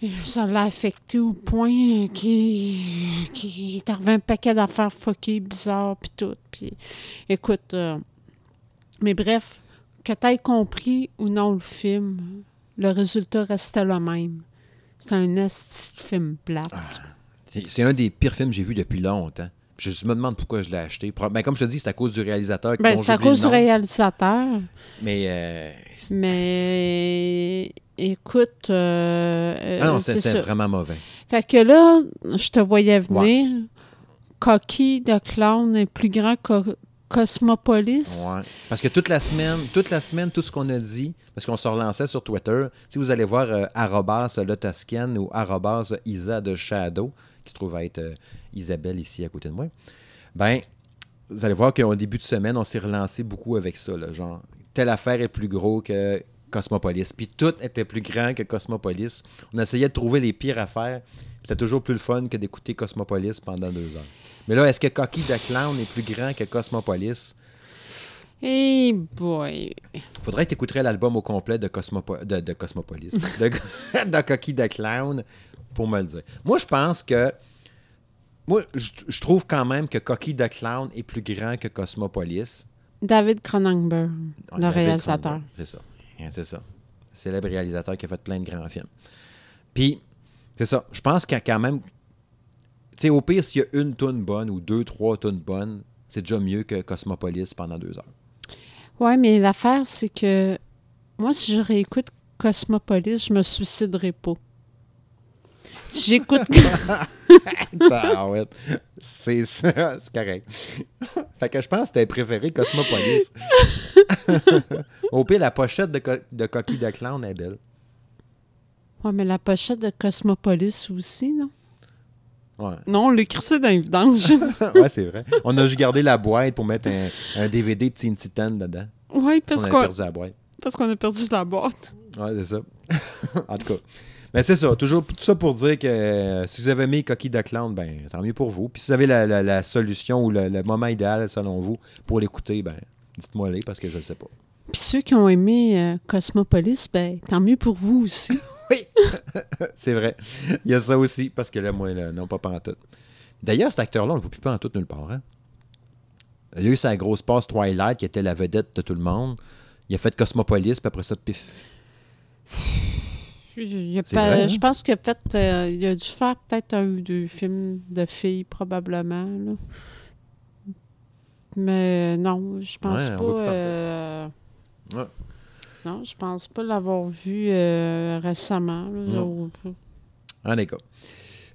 ça l'a affecté au point qu'il qu'il est arrivé un paquet d'affaires fuckées, bizarres, puis tout. Puis écoute, mais bref, que tu compris ou non le film, le résultat restait le même. C'est un esti film plate. C'est c'est un des pires films que j'ai vu depuis longtemps. Je me demande pourquoi je l'ai acheté. Pro- Ben, comme je te dis, c'est à cause du réalisateur. Ben, c'est à cause du réalisateur. Mais euh, Mais écoute, euh, euh, ah non, c'est vraiment mauvais. Fait que là, je te voyais venir. Coquille de clown est plus grand que Cosmopolis. Ouais. Parce que toute la semaine, toute la semaine, tout ce qu'on a dit, parce qu'on se relançait sur Twitter, si vous allez voir euh, arrobas ou arrobas Isa de Shadow, qui se trouve être euh, Isabelle ici à côté de moi, ben, vous allez voir qu'au début de semaine, on s'est relancé beaucoup avec ça. là, genre, telle affaire est plus gros que Cosmopolis. Puis tout était plus grand que Cosmopolis. On essayait de trouver les pires affaires. C'était toujours plus le fun que d'écouter Cosmopolis pendant deux heures. Mais là, est-ce que Coquille de Clown est plus grand que Cosmopolis? Hey boy. Faudrait que tu écouterais l'album au complet de, Cosmopo- de, de Cosmopolis, de, de Coquille de Clown, pour me le dire. Moi, je pense que. Moi, je, je trouve quand même que Coquille de Clown est plus grand que Cosmopolis. David Cronenberg, le David réalisateur. C'est ça. C'est ça. Célèbre réalisateur qui a fait plein de grands films. Puis, c'est ça. Je pense qu'il y a quand même. Tu sais, au pire, s'il y a une toune bonne ou deux, trois tunes bonnes, c'est déjà mieux que Cosmopolis pendant deux heures. Ouais, mais l'affaire, c'est que moi, si je réécoute Cosmopolis, je me suiciderai pas. J'écoute. C'est ça, c'est correct. fait que je pense que t'as préféré Cosmopolis. Au pire, la pochette de, co- de Coquille de Clown est belle. ouais, mais la pochette de Cosmopolis aussi, non? Ouais, Non, on l'écrit ça dans les vidanges. ouais c'est vrai. On a juste gardé la boîte pour mettre un, un DVD de Teen Titan dedans. oui, parce qu'on perdu la boîte. parce qu'on a perdu la boîte. Ouais, c'est ça. en tout cas. Mais c'est ça. Toujours tout ça pour dire que euh, si vous avez aimé Coquille de Clown, ben, tant mieux pour vous. Puis si vous avez la, la- la solution ou le, le moment idéal, selon vous, pour l'écouter, ben, dites-moi les parce que je ne sais pas. Puis ceux qui ont aimé euh, Cosmopolis, ben, tant mieux pour vous aussi. Oui, c'est vrai. Il y a ça aussi, parce que là, moi, là, non, pas pantoute. D'ailleurs, cet acteur-là, on ne le voit plus pantoute nulle part. Hein? Il a eu sa grosse passe Twilight, qui était la vedette de tout le monde. Il a fait Cosmopolis, puis après ça, pif. Il y a C'est pas- vrai, hein? Je pense qu'il a, fait, euh, il a dû faire peut-être un ou deux films de filles, probablement. là. Mais non, je pense Ouais, pas. euh, Ouais. Non, je pense pas l'avoir vu euh, récemment. là. En.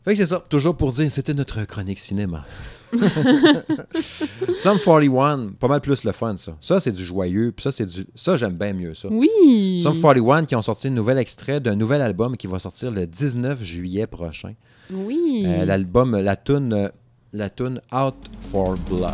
Fait que c'est ça. Toujours pour dire, c'était notre chronique cinéma. Sum 41, pas mal plus le fun, ça. Ça, c'est du joyeux, puis ça, c'est du. Ça, j'aime bien mieux ça. Oui! Sum 41 qui ont sorti un nouvel extrait d'un nouvel album qui va sortir le 19 juillet prochain. Oui! Euh, L'album, la tune, euh, la tune Out for Blood.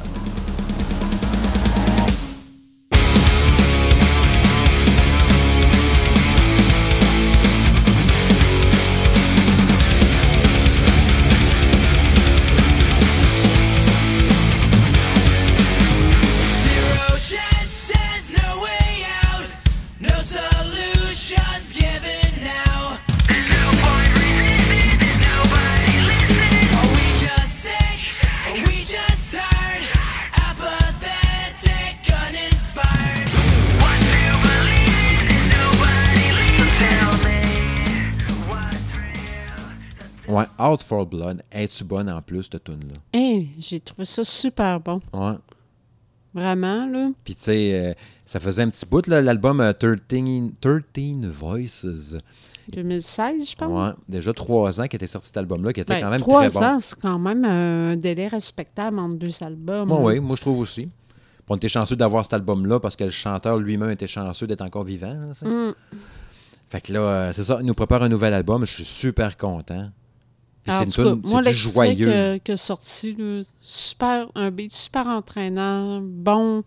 Ouais, Out for Blood. Es-tu bonne en plus, cette tune-là? Hey, j'ai trouvé ça super bon. Ouais. Vraiment, là. Puis, tu sais, euh, ça faisait un petit bout, là, l'album euh, 13, 13 Voices. 2016, je pense. Ouais, déjà trois ans qu'était sorti cet album-là, qui était Ben, quand même trois très bon. ans, c'est quand même un délai respectable entre deux albums. Moi, là. oui, moi, je trouve aussi. On était chanceux d'avoir cet album-là parce que le chanteur lui-même était chanceux d'être encore vivant. là. Mm. Fait que là, euh, c'est ça, il nous prépare un nouvel album. Je suis super content. Puis Alors, c'est une moi, c'est l'extrait joyeux. que, que sorti, là, super, un beat super entraînant, bon,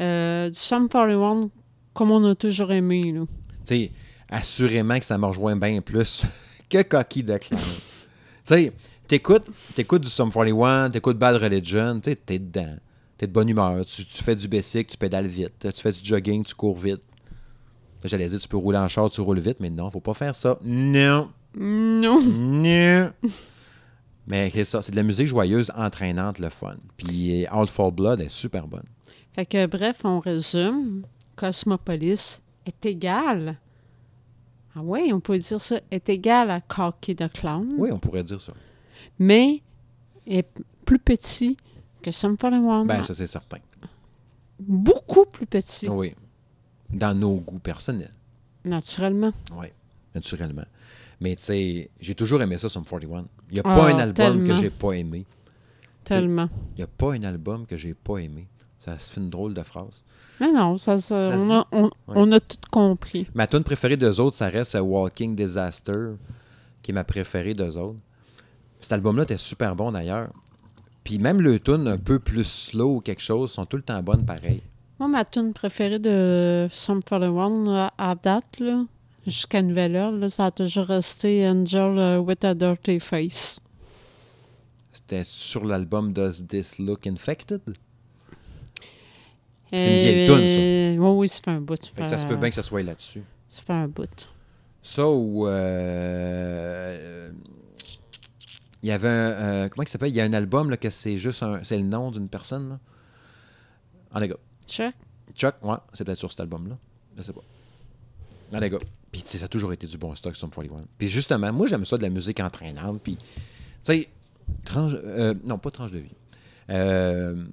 euh, du Sum 41, comme on a toujours aimé. Tu sais, assurément que ça me rejoint bien plus que Coquille de Clown. tu sais, t'écoutes, t'écoutes du Sum 41, t'écoutes Bad Religion, tu t'es dedans. T'es de bonne humeur. Tu, tu fais du basic, tu pédales vite. Tu fais du jogging, tu cours vite. J'allais dire, tu peux rouler en char, tu roules vite, mais non, faut pas faire ça. Non. Non. Non. Mais c'est ça, c'est de la musique joyeuse, entraînante, le fun. Puis All for Blood est super bonne. Fait que, bref, on résume. Cosmopolis est égal. Ah oui, on peut dire ça. Est égal à Cocky the Clown. Oui, on pourrait dire ça. Mais est plus petit que Sum 41. Ben, ça, c'est certain. Beaucoup plus petit, Oui. Dans nos goûts personnels. naturellement. Oui, naturellement. Mais tu sais, j'ai toujours aimé ça, Sum 41. Il n'y a Ah, pas un album que j'ai pas aimé. Tellement. Il n'y a pas un album que j'ai pas aimé. Ça se fait une drôle de phrase. Non, non, ça, ça- Ça se on, a, on- on a tout compris. Ma tune préférée d'eux autres, ça reste Walking Disaster, qui est ma préférée d'eux autres. Cet album-là était super bon d'ailleurs. Puis même le tune un peu plus slow ou quelque chose sont tout le temps bonnes pareil. Moi, ma tune préférée de Sum 41 là, à date, là, jusqu'à nouvelle heure, là, ça a toujours resté Angel euh, with a Dirty Face. C'était sur l'album Does This Look Infected? C'est une vieille toune, ça. Oui, oui, ça fait un bout. Fait ça se peut bien que ça soit là-dessus. Ça fait un bout. Ça ou. euh, Il y avait un. euh, comment il s'appelle? Il y a un album là, que c'est juste un. C'est le nom d'une personne. Là. Ah, les gars. Check. Chuck, ouais, c'est peut-être sur cet album-là. Je sais pas. Ah, les gars. Puis, tu sais, ça a toujours été du bon stock, Sum 41. Puis, justement, moi, j'aime ça de la musique entraînante. Puis, tu sais, tranche. euh, non, pas tranche de vie. Euh,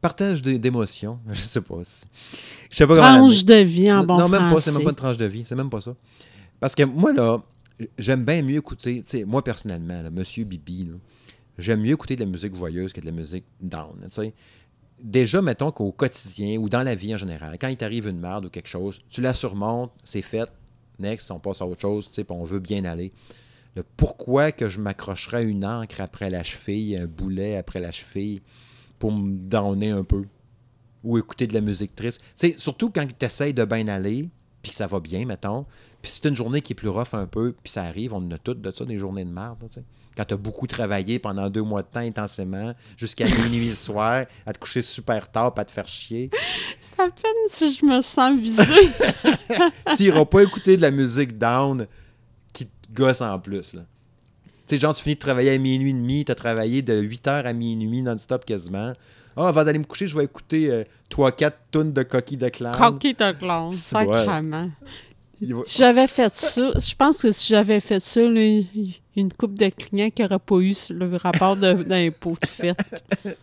partage d'é- d'émotions. Je sais pas. Je sais pas comment. Tranche de vie en bon non, même pas, c'est même pas une tranche de vie, c'est même pas ça. Parce que moi, là, j'aime bien mieux écouter, tu sais, moi personnellement, là, Monsieur Bibi, là, j'aime mieux écouter de la musique joyeuse que de la musique down, tu sais. Déjà, mettons qu'au quotidien ou dans la vie en général, quand il t'arrive une merde ou quelque chose, tu la surmontes, c'est fait, next, on passe à autre chose, on veut bien aller. Le pourquoi que je m'accrocherais une encre après la cheville, un boulet après la cheville, pour me downer un peu ou écouter de la musique triste. Tu sais, surtout quand tu essayes de bien aller, puis que ça va bien, mettons. Puis c'est une journée qui est plus rough un peu, puis ça arrive, on en a toutes de ça, des journées de merde. tu sais. Quand tu as beaucoup travaillé pendant deux mois de temps intensément, jusqu'à minuit le soir, à te coucher super tard, pas te faire chier, Ça peine si je me sens visée. tu n'iras pas écouter de la musique down qui te gosse en plus. Tu sais, genre, tu finis de travailler à minuit et demi, tu as travaillé de 8h à minuit non-stop quasiment. Ah, avant d'aller me coucher, je vais écouter 3-4 tonnes de coquilles de clown. Cocky de clown, C'est. Il va- Si j'avais fait ça, je pense que si j'avais fait ça, là, une coupe de clients qui n'aurait pas eu le rapport de- d'impôt de fait.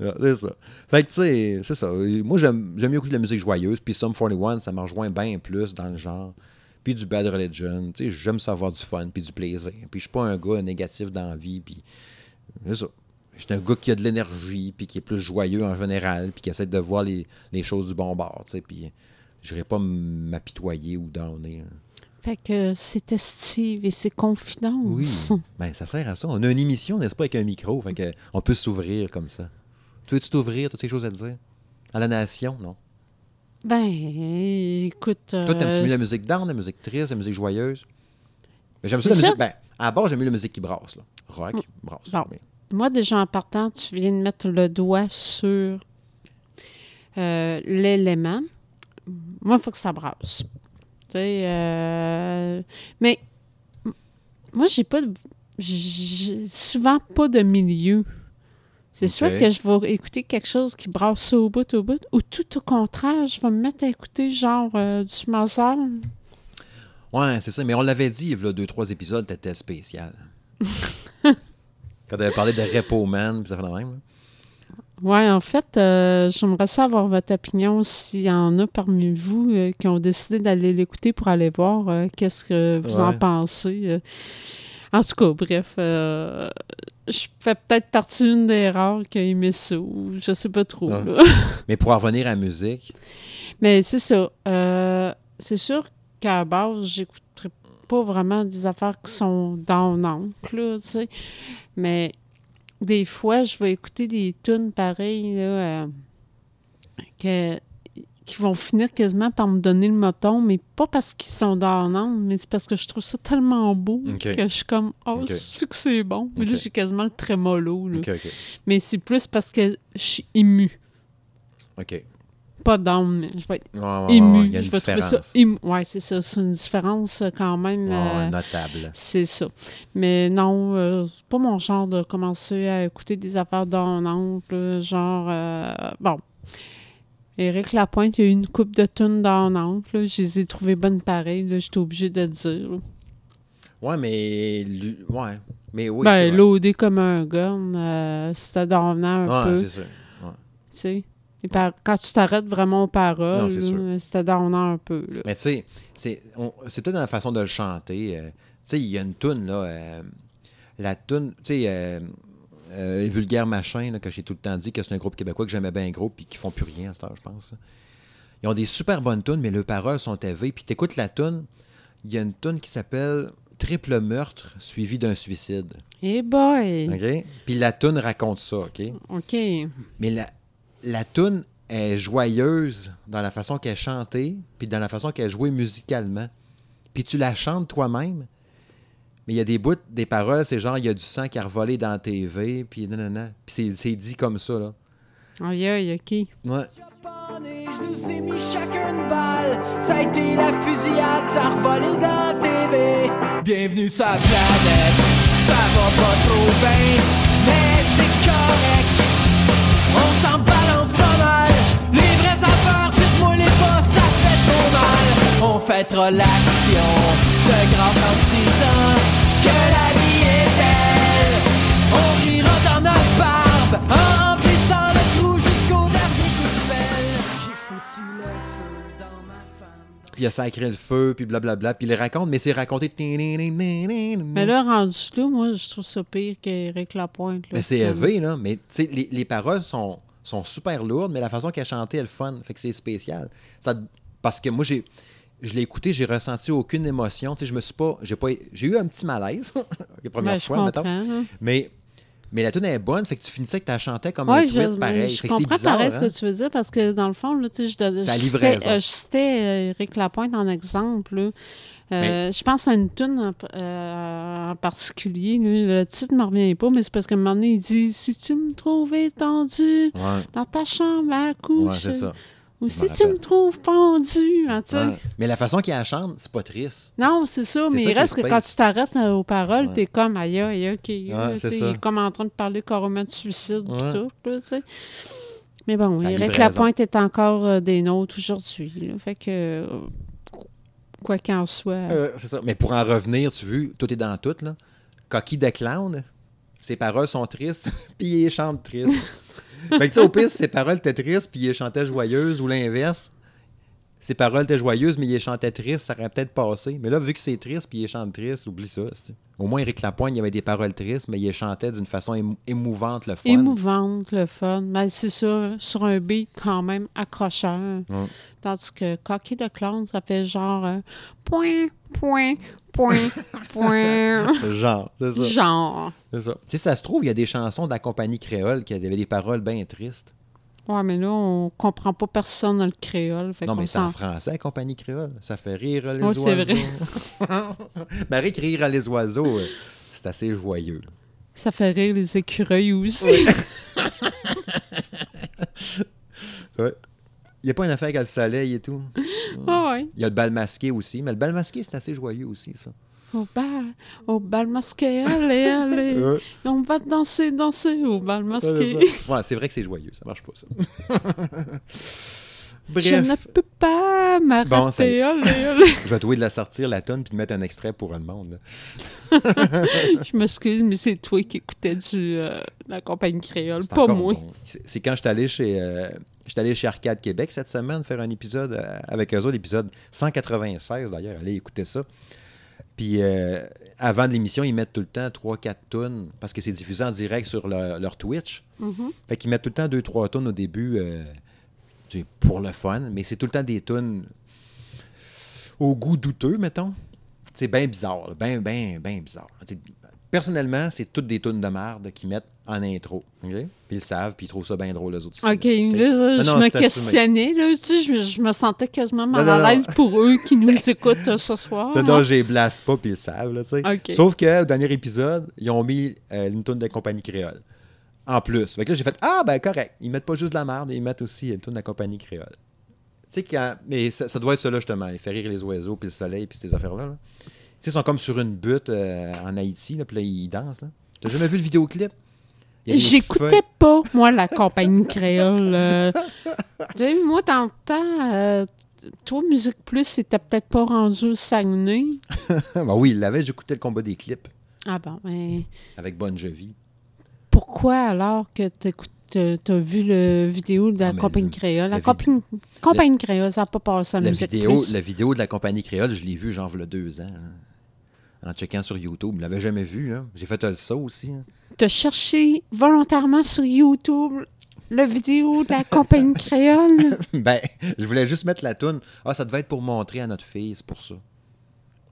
Ah, C'est ça. Fait que, tu sais, c'est ça. Moi, j'aime mieux écouter de la musique joyeuse. Puis Sum 41, ça me rejoint bien plus dans le genre. Puis du Bad Religion. Tu sais, j'aime ça avoir du fun, puis du plaisir. Puis je suis pas un gars négatif dans la vie. Puis c'est ça. Je suis un gars qui a de l'énergie, puis qui est plus joyeux en général, puis qui essaie de voir les, les choses du bon bord, tu sais. Puis je pas m'apitoyer ou downer. hein. Fait que c'était Steve et ses confidences. Oui. Ben, ça sert à ça. On a une émission, n'est-ce pas, avec un micro? Fait que on peut s'ouvrir comme ça. Tu veux-tu t'ouvrir? Toutes ces choses à dire? À la nation, non? Ben, écoute. Toi, t'aimes-tu euh, mieux la musique down, la musique triste, la musique joyeuse? J'aime ça la C'est musique. Ben, à base, j'aime mieux la musique qui brasse, là. Rock, brasse. Bon. Mais- Moi, déjà en partant, tu viens de mettre le doigt sur euh, l'élément. Moi, il faut que ça brasse. Tu sais, euh, mais moi, j'ai pas de- j'ai souvent pas de milieu. C'est Ok. soit que je vais écouter quelque chose qui brasse au bout, au bout, ou tout au contraire, je vais me mettre à écouter genre euh, du Mozart. Ouais, c'est ça. Mais on l'avait dit, il y a deux, trois épisodes, t'étais spécial. Quand t'avais parlé de Repo Man, puis ça fait la même. là. Oui, en fait, euh, j'aimerais savoir votre opinion s'il y en a parmi vous euh, qui ont décidé d'aller l'écouter pour aller voir euh, qu'est-ce que vous en pensez. En tout cas, bref, je fais peut-être partie d'une des rares qui a aimé ça, ou je sais pas trop. Ouais. là. Mais pour en revenir à la musique, Mais c'est ça. c'est sûr qu'à la base, j'écouterai pas vraiment des affaires qui sont dans l'oncle, tu sais. Mais des fois, je vais écouter des tunes pareilles, là, euh, que, qui vont finir quasiment par me donner le moton, mais pas parce qu'ils sont dormants, mais c'est parce que je trouve ça tellement beau que je suis comme, oh, Ok. c'est que c'est bon? Mais là, j'ai quasiment le trémolo. là. Mais c'est plus parce que je suis émue. OK. Pas down, mais je vais être Ouais, ouais, ouais, une je vais trouver ça ému. Ouais, c'est ça. C'est une différence euh, quand même. Euh, notable. c'est ça. Mais non, euh, c'est pas mon genre de commencer à écouter des affaires d'un oncle. Genre, euh, bon. Éric Lapointe, il y a eu une coupe de tunes là. Je les ai trouvées bonnes pareilles. J'étais obligée de le dire. là. Ouais, mais. Ouais. Mais oui. ben, loadé comme un gun, c'était dormant un peu. c'est Tu sûr. Ouais. sais? Par- Quand tu t'arrêtes vraiment aux paroles, c'était dormant un peu. là. Mais tu sais, c'est peut-être dans la façon de le chanter. euh, tu sais, il y a une toune, là. euh, la toune, tu sais, euh, euh, Vulgaire Machin, là, que j'ai tout le temps dit que c'est un groupe québécois que j'aimais bien gros puis qui font plus rien à cette heure, je pense. Ils ont des super bonnes tunes, mais leurs paroles sont élevées. Puis t'écoutes la toune, il y a une toune qui s'appelle Triple meurtre suivi d'un suicide. Eh boy! OK? Puis la toune raconte ça, OK? OK. Mais la, la toune est joyeuse dans la façon qu'elle est chantée, puis dans la façon qu'elle est jouée musicalement. Puis tu la chantes toi-même, mais il y a des bouts, des paroles, c'est genre, il y a du sang qui a revolé dans la TV, puis non, non, non. Puis c'est- c'est dit comme ça, là. Aïe, aïe, OK. Ouais. Japonais, je nous ai mis chacun une balle. Ça a été la fusillade, ça a revolé dans la TV. Bienvenue sur la planète, ça va pas trop bien, mais c'est correct. On fêtera l'action de grâce en disant que la vie est belle. On rira dans notre barbe en remplissant le trou jusqu'au dernier coup de pelle. J'ai foutu le feu dans ma femme. Puis il a sacré le feu, puis blablabla. Puis il les raconte, mais c'est raconté. Mais Mais là, rendu là, moi, je trouve ça pire qu'Éric Lapointe. là, Mais c'est élevé, là. Mais tu sais, les, les paroles sont, sont super lourdes, mais la façon qu'elle chantait est le fun. Fait que c'est spécial. Ça, parce que moi, j'ai. Je l'ai écouté, j'ai ressenti aucune émotion. Tu sais, je me suis pas. J'ai pas. J'ai eu un petit malaise la première Ben, fois, mettons. là. Mais, mais la tune est bonne, fait que tu finissais que tu chantais comme Ouais, un tweet pareil. je Fait comprends bizarre. pareil ce hein? que tu veux dire parce que dans le fond, là, tu sais, je, la je euh, je citais euh, Éric Lapointe en exemple. là. Euh, Mais- Je pense à une tune en, euh, en particulier. Le titre ne me revient pas, mais c'est parce qu'à un moment donné, il dit Si tu me trouves étendu Ouais, dans ta chambre à coucher, ouais, c'est ça. Ou si tu me trouves pendu. hein, tu. Ouais. Mais la façon qu'il la chante, c'est pas triste. Non, c'est ça, mais ça il reste que quand tu t'arrêtes euh, aux paroles, Ouais. t'es comme aïe, aïe, ok. Il est comme en train de parler carrément de suicide pis tout, là. Mais bon, Sa Éric livraison. Lapointe est encore euh, des nôtres aujourd'hui. Fait que, euh, quoi qu'en soit. Euh, c'est ça. Mais pour en revenir, tu vois, tout est dans tout, là. Coquille de clown, ses paroles sont tristes, puis il chante triste. fait que tu sais, au pire, ses paroles étaient tristes, puis il chantait joyeuses, ou l'inverse. Ses paroles étaient joyeuses, mais il les chantait tristes, ça aurait peut-être passé. Mais là, vu que c'est triste, puis il les chante triste, oublie ça. Au moins, Éric Lapointe, il y avait des paroles tristes, mais il les chantait d'une façon émou- émouvante, le fun. Émouvante, le fun. Mais c'est ça, sur un beat quand même accrocheur. Ouais. Tandis que Coquille de clown, ça fait genre euh, point, point, point, point. Genre, c'est ça. genre. C'est ça. Tu sais, ça se trouve, il y a des chansons de la compagnie créole qui avaient des paroles bien tristes. Ouais, mais là, on comprend pas personne dans le créole. Fait Non, mais c'est en français, compagnie créole. Ça fait rire les Ouais, c'est oiseaux. vrai. ben, rire, rire les oiseaux, euh, c'est assez joyeux. Ça fait rire les écureuils aussi. Ouais. Il n'y a pas une affaire avec le soleil et tout? Ah ouais. Il y a le bal masqué aussi, mais le bal masqué, c'est assez joyeux aussi, ça. Au bal, au bal masqué, allez, allez. Ouais. On va danser, danser au bal masqué. Ouais, c'est vrai que c'est joyeux, ça marche pas, ça. Je ne Bref, peux pas m'arrêter, Bon, ça je vais trouver de la sortir, la tonne, puis de mettre un extrait pour le monde. Je m'excuse, mais c'est toi qui écoutais du, euh, la compagnie créole, pas moi. bon. C'est quand je suis allé chez... euh, allé chez Arcade Québec cette semaine faire un épisode euh, avec eux autres, l'épisode 196 d'ailleurs, allez écouter ça. Puis euh, avant de l'émission, ils mettent tout le temps 3-4 tonnes parce que c'est diffusé en direct sur leur, leur Twitch. Mhm. Fait qu'ils mettent tout le temps 2-3 tonnes au début euh, tu sais, pour le fun, mais c'est tout le temps des tonnes au goût douteux, mettons. C'est bien bizarre, bien, bien, bien bizarre. Personnellement, c'est toutes des tunes de merde qu'ils mettent en intro. Puis ils savent, puis ils trouvent ça bien drôle, les autres. OK, là, Non, je me questionnais, là, tu sais, je, je me sentais quasiment mal à l'aise pour eux qui nous écoutent euh, ce soir. Non, non, j'ai blast pas, puis ils savent, là, tu sais. Sauf que, au dernier épisode, ils ont mis euh, une tune de compagnie créole. En plus. Fait que là, j'ai fait Ah, ben correct. Ils mettent pas juste de la merde, ils mettent aussi une tune de compagnie créole. Tu sais, quand. Mais ça, ça doit être ça, là, justement. Les faire rire les oiseaux, puis le soleil, puis ces affaires-là. là. Sais, ils sont comme sur une butte euh, en Haïti, là, puis là, ils dansent, là. T'as jamais vu le vidéoclip? J'écoutais pas, moi, la compagnie créole. euh. Tu moi, dans le temps, euh, toi, Musique Plus, c'était peut-être pas rendu au Saguenay. ben oui, il l'avait, j'écoutais le combat des clips Ah bon, mais avec Bon Jovi. pourquoi alors que t'as t'as vu le vidéo de la Ah, compagnie le- créole? La, la compagnie, compagnie créole, ça n'a pas passé à La Musique vidéo, Plus. la vidéo de la compagnie créole, je l'ai vue genre il y a deux ans. hein, en checkant sur YouTube. Je l'avais jamais vu, là. J'ai fait le saut aussi. hein. T'as cherché volontairement sur YouTube la vidéo de la compagnie créole? ben, je voulais juste mettre la toune. Ah, ça devait être pour montrer à notre fille, c'est pour ça.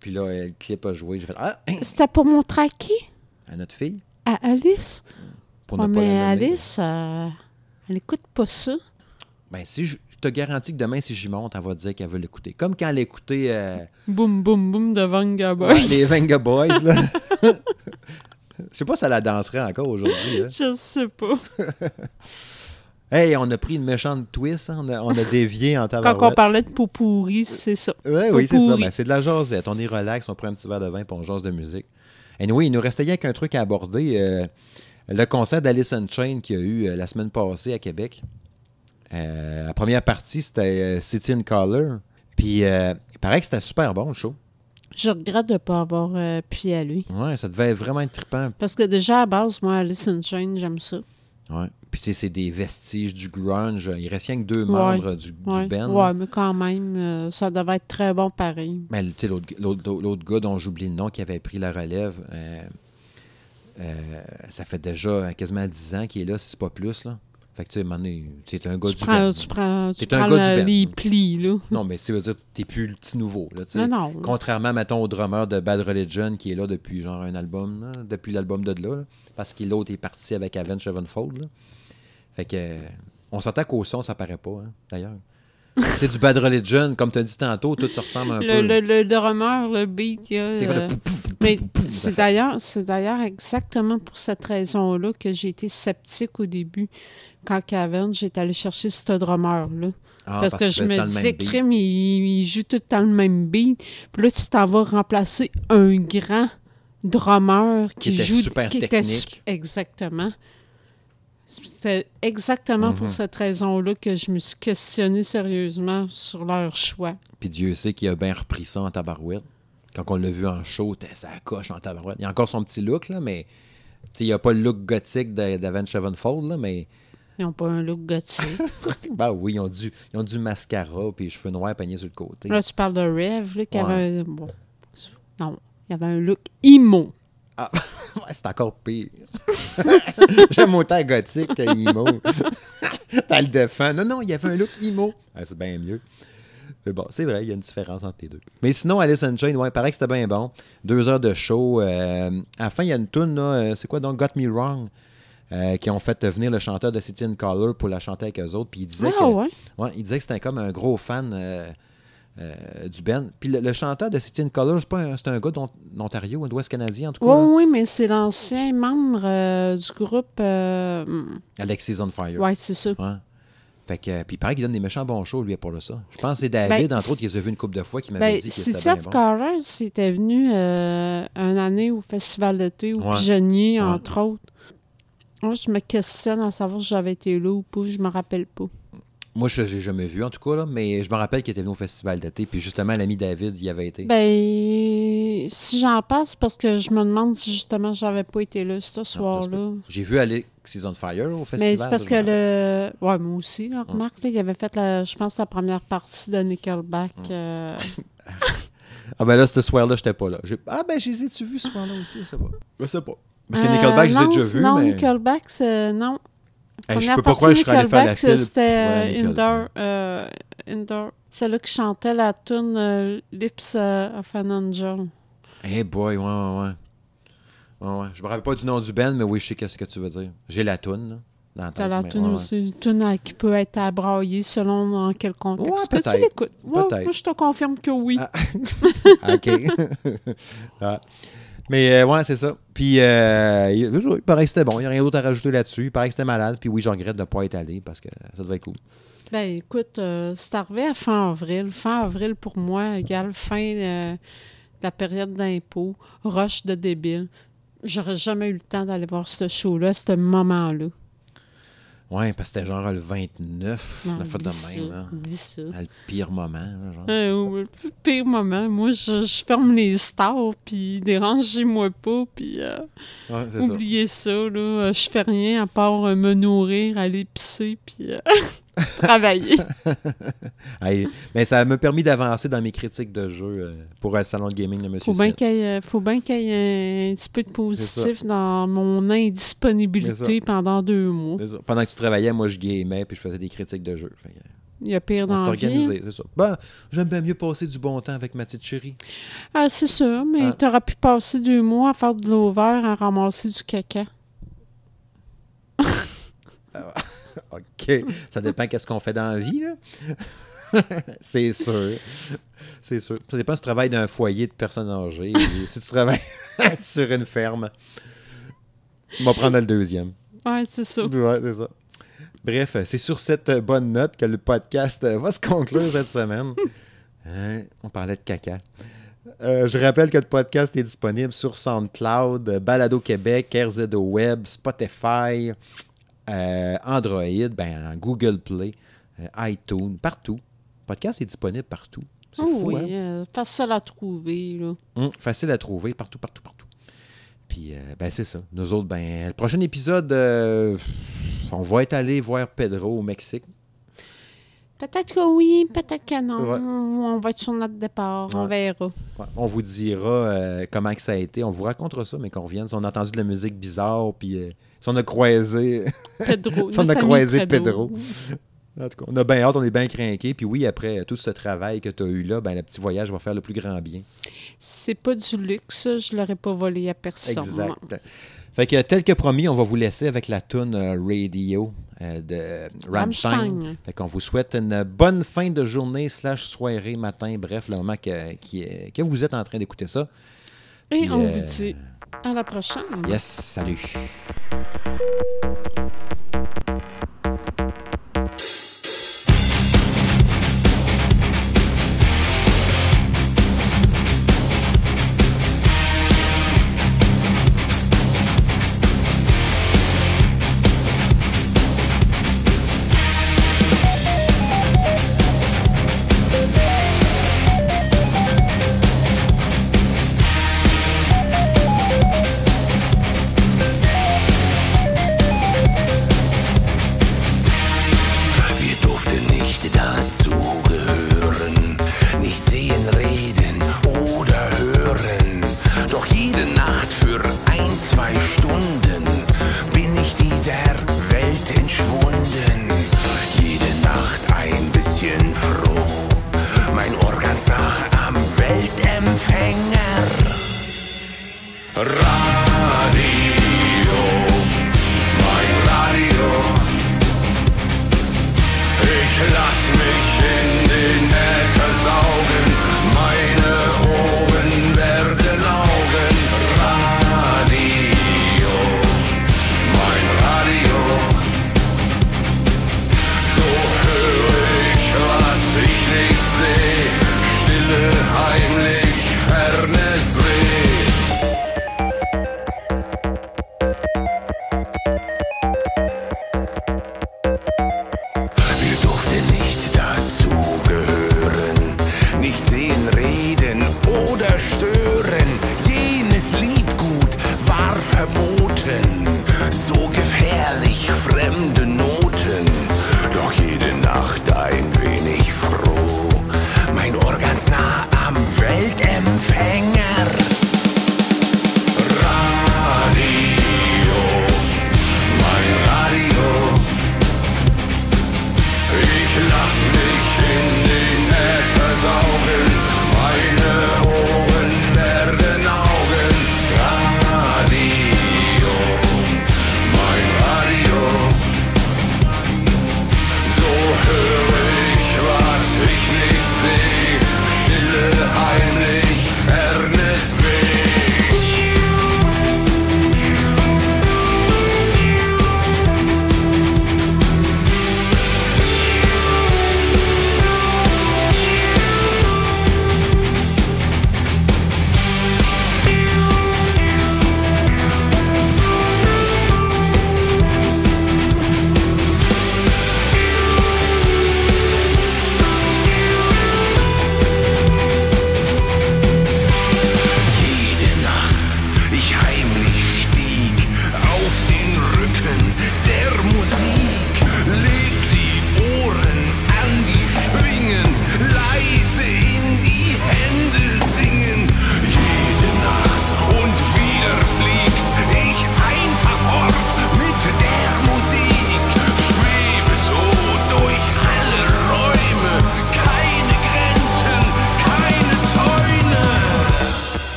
Puis là, le clip a joué. J'ai fait Ah, hein, C'était pour montrer à qui? à notre fille? À Alice? Pour Ouais, ne pas mais la nommer. Alice, euh, elle écoute pas ça. Ben, si je, je te garantis que demain, si j'y monte, elle va dire qu'elle veut l'écouter. Comme quand elle écoutait euh, Boum, boum, boum de Vanga Boy. ouais, les Venga Boys, là. Je sais pas si elle la danserait encore aujourd'hui. hein. Je sais pas. Hey, on a pris une méchante twist, hein, on, a, on a dévié en Quand tabarouette. on parlait de pot pourri, c'est ça. Ouais, oui, c'est ça. Ben, c'est de la jasette. On est relax, on prend un petit verre de vin puis on jase de musique. Et oui, il nous restait rien qu'un truc à aborder. euh, le concert d'Alice in Chain qu'il y a eu euh, la semaine passée à Québec. Euh, la première partie, c'était euh, City in Color. Puis, euh, il paraît que c'était super bon, le show. Je regrette de ne pas avoir euh, pu y aller. Ouais, ça devait vraiment être trippant. Parce que déjà, à base, moi, Alice in Chains, j'aime ça. Ouais. Puis, tu sais, c'est des vestiges du grunge. Il reste rien que deux Ouais. membres du, du Ouais, band. ouais mais quand même, euh, ça devait être très bon pareil. Mais tu sais, l'autre- gars dont j'oublie le nom qui avait pris la relève, euh, ça fait déjà quasiment 10 ans qu'il est là, si c'est pas plus. Là. Fait que tu sais, donné, c'est un gars Tu du prends, band. tu prends, tu un prends gars du le- band. les plis, là. Non, mais tu veux dire, t'es plus le petit nouveau. Là, tu sais. Non, non. Contrairement, mettons, au drummer de Bad Religion qui est là depuis genre un album, là, depuis l'album de là, là, parce que l'autre est parti avec Avenged Sevenfold. Là. Fait que, on s'entend qu'au son, ça paraît pas, hein, d'ailleurs. C'est du Bad Religion, comme tu as dit tantôt, tout se ressemble un Le, peu. le, le drummer, le beat, il y a, C'est quoi le euh, Mais c'est d'ailleurs, c'est d'ailleurs exactement pour cette raison-là que j'ai été sceptique au début. Quand Cavern, j'étais allé chercher ce drummer-là. Ah, parce, que je me disais, crime, il, il joue tout le temps le même beat. Puis là, tu t'en vas remplacer un grand drummer qui, Qui était joue. super qui technique. exactement. C'était exactement pour Mhm. cette raison-là que je me suis questionné sérieusement sur leur choix. Puis Dieu sait qu'il a bien repris ça en tabarouette. Quand on l'a vu en show, t'es- ça coche en tabarouette. Il a encore son petit look, là, mais il a pas le look gothique d'A- d'Avenged Sevenfold, là, mais Ils n'ont pas un look gothique. bah oui, ils ont du, ils ont du mascara puis cheveux noirs peignés sur le côté. Là, tu parles de Rev, là, qui Ouais. avait un... Bon, non, il y avait un look emo. Ouais, c'est encore pire. J'aime autant gothique que emo. T'as le défend. Non, non, il y avait un look emo. Ah, c'est bien mieux. Mais bon, c'est vrai, il y a une différence entre les deux. Mais sinon, Alice in Chains, ouais, paraît que c'était bien bon. Deux heures de show. euh, à la fin, il y a une tune, là, euh, c'est quoi donc, Got Me Wrong, euh, qui ont fait venir le chanteur de City in Color pour la chanter avec eux autres. Puis il disait Ah que, ouais? Ouais, il disait que c'était comme un gros fan euh, euh, du Ben. Puis le, le chanteur de City in Color, c'est pas un, gars d'On- d'Ontario, un d'Ouest canadien en tout cas. Oui, oui, mais c'est l'ancien membre euh, du groupe. euh, Alexis on Fire. ouais, c'est ça. Ouais. Fait que, puis il paraît qu'il donne des méchants bons shows, lui, pour ça. Je pense que c'est David, Ben, entre autres, qui les a vus une couple de fois, qui m'avait Ben, dit que c'était bien bon. Colors, c'était venu une année au Festival d'été, au Ouais. Pigeonnier, Ouais. entre autres. Moi, je me questionne à savoir si j'avais été là ou pas, je me rappelle pas. Moi, je l'ai jamais vu, en tout cas, là, mais je me rappelle qu'il était venu au festival d'été, puis justement, l'ami David y avait été. Ben, si j'en passe, parce que je me demande si justement j'avais pas été là ce soir-là. J'ai vu Alexis on Fire au festival. Mais c'est parce je que le. Ouais, moi aussi, là, remarque, là, il avait fait, la, je pense, la première partie de Nickelback. euh, Ah ben là, ce soir-là, j'étais pas là. J'ai- Ah ben, je les ai-tu vus ce soir-là aussi? Je sais pas. Je sais pas. Parce que euh, Nickelback, je les ai non, déjà vus, Non, mais... Nickelback, c'est. Non. Hey, je peux pas croire que je serais allé faire la. C'était euh. Indoor. euh, Indoor. C'est là qui chantait la tune euh, Lips euh, of an Angel. Hey boy, ouais, ouais, ouais. Ouais, ouais. Je me rappelle pas du nom du band, mais oui, je sais qu'est-ce que tu veux dire. J'ai la toune, là, T'as la tune ouais, aussi, une tune qui peut être à brailler selon dans quel contexte Ouais, que tu peut-être. l'écoutes. Moi, je te confirme que oui. Ah, OK. Ah. Mais euh, ouais, c'est ça. Puis, euh, il, paraît que c'était bon. Il n'y a rien d'autre à rajouter là-dessus. Il paraît que c'était malade. Puis oui, je regrette de ne pas être allé parce que ça devait être cool. Ben écoute, euh, c'est arrivé à fin avril. Fin avril pour moi égale fin euh, de la période d'impôt, rush de débile. J'aurais jamais eu le temps d'aller voir ce show-là, ce moment-là. Ouais, parce que c'était genre le 29, Non, la fête de même. Là. ça. Ah, Le pire moment. là, genre. Euh, ouais, le pire moment, moi, je, je ferme les stars, puis dérangez-moi pas, puis euh, Ouais, c'est ça. oubliez ça. là. Euh, Je fais rien à part euh, me nourrir, aller pisser, puis euh, travailler. Hey, mais ça m'a permis d'avancer dans mes critiques de jeu euh, pour le salon de gaming de M. Faut bien qu'il y, ait- faut bien qu'il y ait un petit peu de positif dans mon indisponibilité pendant deux mois. Pendant que tu travaillais, moi, je gamais puis je faisais des critiques de jeu. Fait Il y a pire on dans vie. organisé, c'est ça. Ben, j'aime bien mieux passer du bon temps avec ma petite chérie. Ah, c'est sûr, mais Ah. t'aurais pu passer deux mois à faire de l'over, à ramasser du caca. OK. Ça dépend qu'est-ce qu'on fait dans la vie, là. c'est sûr. C'est sûr. Ça dépend si tu travailles dans un foyer de personnes âgées ou si tu travailles sur une ferme. On va prendre le deuxième. Ouais, c'est ça. Ouais, c'est ça. Bref, c'est sur cette bonne note que le podcast va se conclure cette semaine. Hein, On parlait de caca. Euh, je rappelle que le podcast est disponible sur SoundCloud, Balado Québec, RZO Web, Spotify, euh, Android, ben, Google Play, euh, iTunes, partout. Le podcast est disponible partout. C'est Oh fou, oui, hein? euh, facile à trouver, là. Hum, facile à trouver, partout, partout, partout. Puis, ben, c'est ça. Nous autres, ben, le prochain épisode, on va être allé voir Pedro au Mexique. Peut-être que oui, peut-être que non. Ouais. On va être sur notre départ, on verra. Ouais, On vous dira euh, comment que ça a été. On vous racontera ça, mais qu'on revienne. Si on a entendu de la musique bizarre, puis euh, si on a croisé. Pedro. Si on a croisé Pedro. en tout cas, on a bien hâte, on est bien craqués. Puis oui, après tout ce travail que tu as eu là, ben, le petit voyage va faire le plus grand bien. C'est pas du luxe, je l'aurais pas volé à personne. Exact. Fait que, tel que promis, on va vous laisser avec la tune euh, Radio de Rammstein. Fait qu'on vous souhaite une bonne fin de journée, slash soirée, matin, bref, le moment que, que vous êtes en train d'écouter ça. Et on euh, vous dit à la prochaine. Yes, salut.